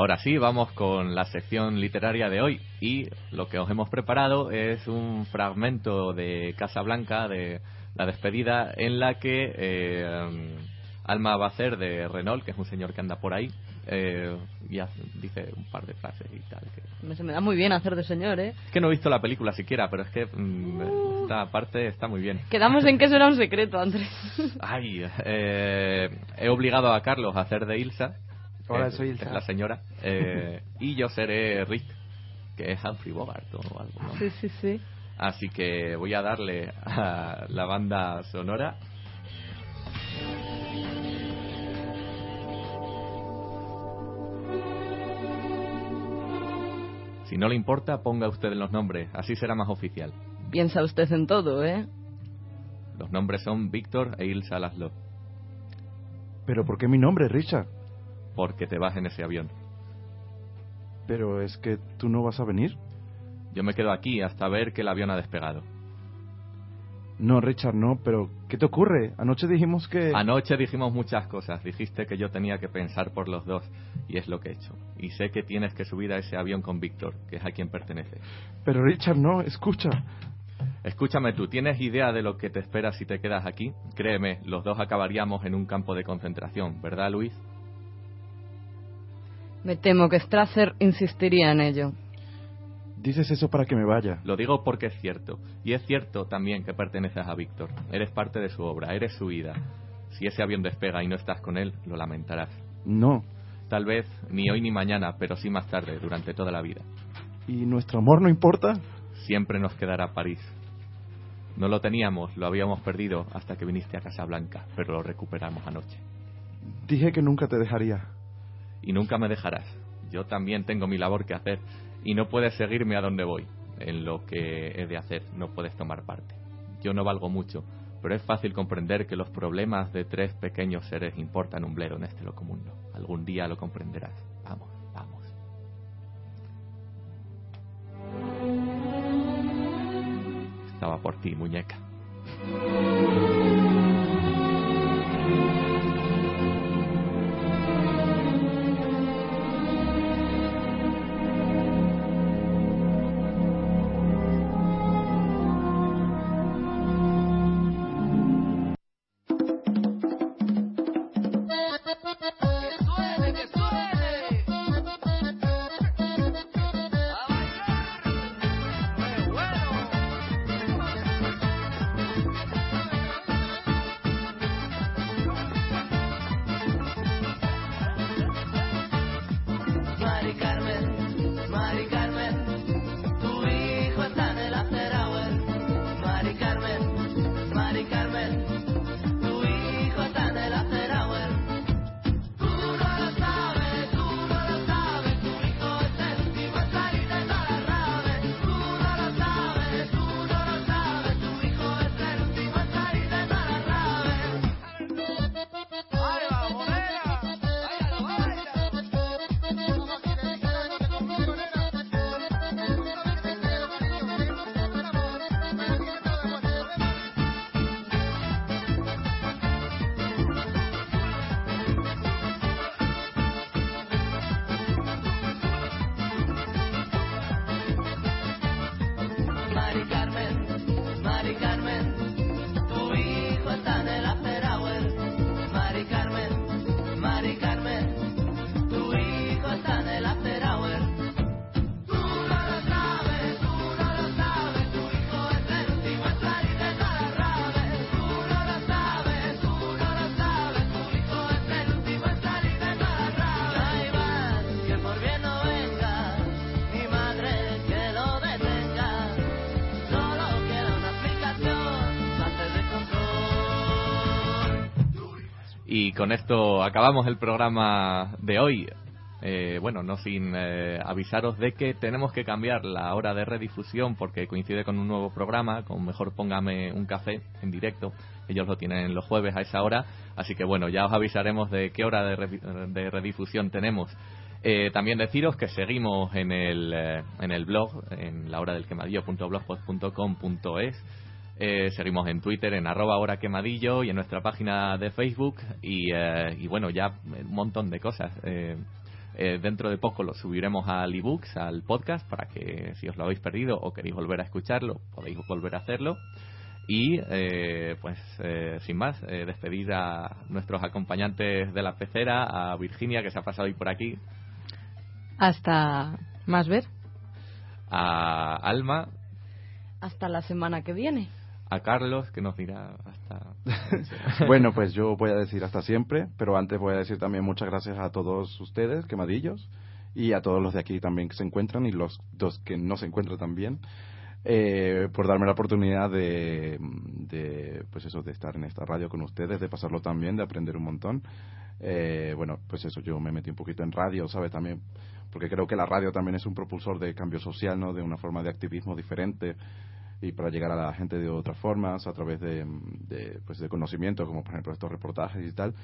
Ahora sí, vamos con la sección literaria de hoy. Y lo que os hemos preparado es un fragmento de Casa Blanca, de la despedida, en la que eh, Alma va a hacer de Renault, que es un señor que anda por ahí, eh, y hace- dice un par de frases y tal. Que, Se me da muy bien hacer de señor, ¿eh? es que no he visto la película siquiera, pero es que mm, esta parte está muy bien. Quedamos en que eso era un secreto, Andrés. Ay, eh, he obligado a Carlos a hacer de Ilsa. Hola, que soy Ilsa. la señora. eh, y yo seré Rick, que es Humphrey Bogart o algo. ¿no? Sí, sí, sí. Así que voy a darle a la banda sonora. Si no le importa, ponga usted los nombres, así será más oficial. Piensa usted en todo, ¿eh? Los nombres son Víctor e Ilsa Laszlo, ¿Pero por qué mi nombre, Richard? Porque te vas en ese avión. Pero es que tú no vas a venir. Yo me quedo aquí hasta ver que el avión ha despegado. No, Richard, no, pero ¿qué te ocurre? Anoche dijimos que... Anoche dijimos muchas cosas. Dijiste que yo tenía que pensar por los dos y es lo que he hecho. Y sé que tienes que subir a ese avión con Víctor, que es a quien pertenece. Pero Richard, no, escucha. Escúchame tú, ¿tienes idea de lo que te espera si te quedas aquí? Créeme, los dos acabaríamos en un campo de concentración, ¿verdad, Luis? Me temo que Strasser insistiría en ello. Dices eso para que me vaya. Lo digo porque es cierto. Y es cierto también que perteneces a Víctor. Eres parte de su obra, eres su vida. Si ese avión despega y no estás con él, lo lamentarás. No. Tal vez ni hoy ni mañana, pero sí más tarde, durante toda la vida. ¿Y nuestro amor no importa? Siempre nos quedará París. No lo teníamos, lo habíamos perdido hasta que viniste a Casablanca, pero lo recuperamos anoche. Dije que nunca te dejaría. Y nunca me dejarás. Yo también tengo mi labor que hacer y no puedes seguirme a donde voy. En lo que he de hacer no puedes tomar parte. Yo no valgo mucho, pero es fácil comprender que los problemas de tres pequeños seres importan un blero en este loco mundo. Algún día lo comprenderás. Vamos, vamos. Estaba por ti, muñeca. Y con esto acabamos el programa de hoy. Eh, bueno, no sin eh, avisaros de que tenemos que cambiar la hora de redifusión porque coincide con un nuevo programa, con Mejor Póngame un Café en directo. Ellos lo tienen los jueves a esa hora. Así que bueno, ya os avisaremos de qué hora de, re- de redifusión tenemos. Eh, también deciros que seguimos en el, eh, en el blog, en la hora del quemadillo.blogspot.com.es. Eh, seguimos en Twitter, en arroba hora quemadillo y en nuestra página de Facebook. Y, eh, y bueno, ya un montón de cosas. Eh, eh, dentro de poco lo subiremos al ebooks, al podcast, para que si os lo habéis perdido o queréis volver a escucharlo, podéis volver a hacerlo. Y eh, pues eh, sin más, eh, despedir a nuestros acompañantes de la pecera, a Virginia que se ha pasado hoy por aquí, Hasta más ver. a Alma, Hasta la semana que viene. A Carlos que nos dirá hasta... bueno, pues yo voy a decir hasta siempre, pero antes voy a decir también muchas gracias a todos ustedes, quemadillos, y a todos los de aquí también que se encuentran y los dos que no se encuentran también, eh, por darme la oportunidad de, de, pues eso, de estar en esta radio con ustedes, de pasarlo también, de aprender un montón. Eh, bueno, pues eso, yo me metí un poquito en radio, ¿sabes? También, porque creo que la radio también es un propulsor de cambio social, ¿no? De una forma de activismo diferente y para llegar a la gente de otras formas, a través de, de, pues de conocimiento, como por ejemplo estos reportajes y tal.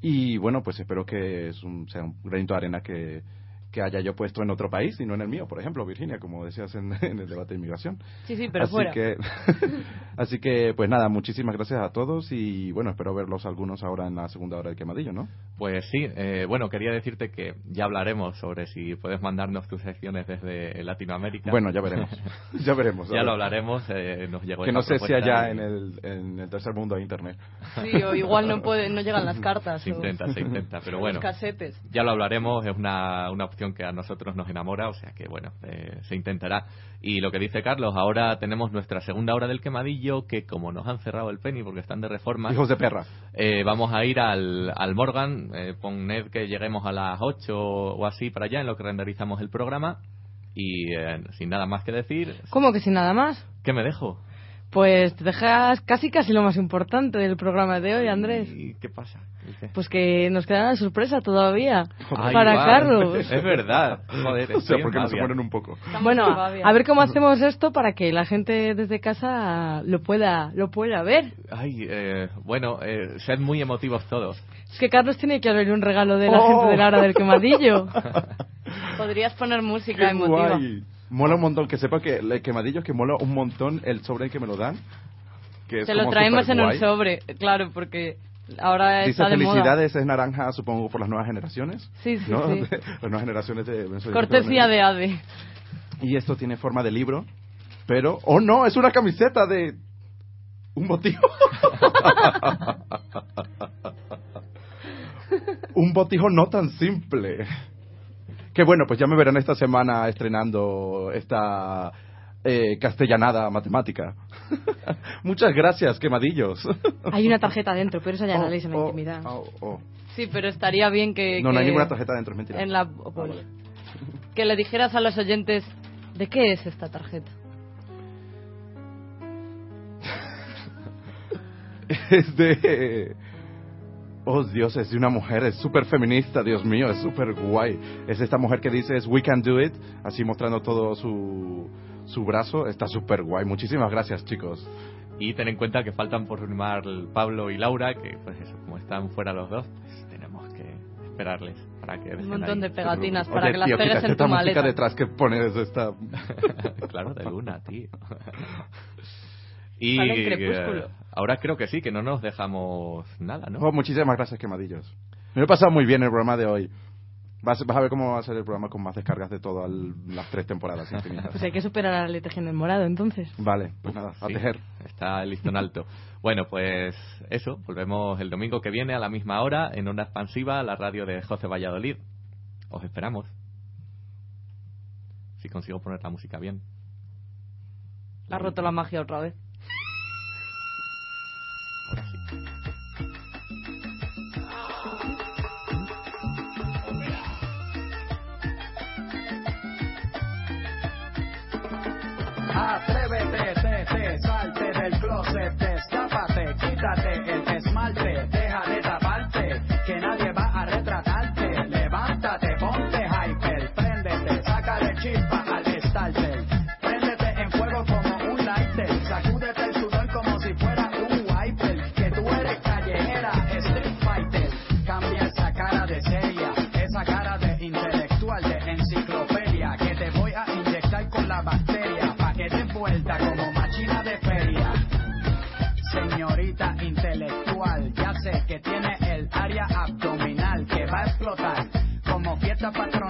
Y bueno, pues espero que es un, sea un granito de arena que, que haya yo puesto en otro país y no en el mío, por ejemplo, Virginia, como decías en, en el debate de inmigración. Sí, sí, pero así fuera. Que, así que, pues nada, muchísimas gracias a todos y bueno, espero verlos algunos ahora en la segunda hora del quemadillo, ¿no? Pues sí, eh, bueno, quería decirte que ya hablaremos sobre si puedes mandarnos tus secciones desde Latinoamérica. Bueno, ya veremos. Ya veremos. ya ver. lo hablaremos, eh, nos llegó Que no sé si allá y- en el, en el tercer mundo hay internet. Sí, o igual no, puede, no llegan las cartas. Se o- intenta, se intenta, pero bueno. Los casetes. Ya lo hablaremos, es una, una opción que a nosotros nos enamora, o sea que bueno, eh, se intentará. Y lo que dice Carlos, ahora tenemos nuestra segunda hora del quemadillo, que como nos han cerrado el penny porque están de reforma, Hijos de perra. eh, vamos a ir al, al Morgan, eh, poned que lleguemos a las 8 o así para allá en lo que renderizamos el programa. Y eh, sin nada más que decir, ¿Cómo que sin nada más? ¿qué me dejo? Pues te dejas casi casi lo más importante del programa de hoy, Andrés. ¿Y qué pasa? ¿Qué? Pues que nos queda una sorpresa todavía Ay, para. Carlos. Es verdad. Joder, O sea, estoy en ¿por qué no se babia. ponen un poco? Bueno, a ver cómo hacemos esto para que la gente desde casa lo pueda lo pueda ver. Ay, eh, bueno, eh, sed muy emotivos todos. Es que Carlos tiene que abrir un regalo de la Oh. gente de la hora del quemadillo. Podrías poner música Qué emotiva. guay. Mola un montón, que sepa que el quemadillo es que mola un montón el sobre que me lo dan. Que es Te lo traemos en un superguay. sobre, claro, porque ahora Dice está de moda. felicidades, es naranja, supongo, por las nuevas generaciones. Sí, sí, ¿no? sí. las nuevas generaciones de... Cortesía de AVE. Y esto tiene forma de libro, pero... ¡Oh, no! Es una camiseta de... Un botijo. un botijo no tan simple. Que bueno, pues ya me verán esta semana estrenando esta eh, castellanada matemática. Muchas gracias, quemadillos. Hay una tarjeta dentro, pero esa ya no Oh, la en la oh, intimidad. oh, oh. Sí, pero estaría bien que... No, no hay ninguna tarjeta dentro, es mentira. En la... Ah, vale. Que le dijeras a los oyentes de qué es esta tarjeta. es de... Oh, Dios, es de una mujer, es súper feminista, Dios mío, es súper guay. Es esta mujer que dice, es We Can Do It, así mostrando todo su, su brazo. Está súper guay. Muchísimas gracias, chicos. Y ten en cuenta que faltan por firmar Pablo y Laura, que pues eso, como están fuera los dos, pues tenemos que esperarles para que Un montón ahí. de pegatinas para Oye, que las tío, pegues en esta tu música maleta. detrás que pones esta... claro, de luna, tío. Y Sale en Crepúsculo. eh, ahora creo que sí, que no nos dejamos nada, ¿no? Oh, muchísimas gracias, quemadillos. Me lo he pasado muy bien el programa de hoy. Vas, vas a ver cómo va a ser el programa con más descargas de todas las tres temporadas infinitas. Pues hay que superar a la Legión del Morado, entonces. Vale, pues nada, a Sí, tejer. Está el listón alto. Bueno, pues eso, volvemos el domingo que viene a la misma hora en Onda Expansiva, la radio de José Valladolid. Os esperamos. Si consigo poner la música bien. Ha roto la magia otra vez. Salte del que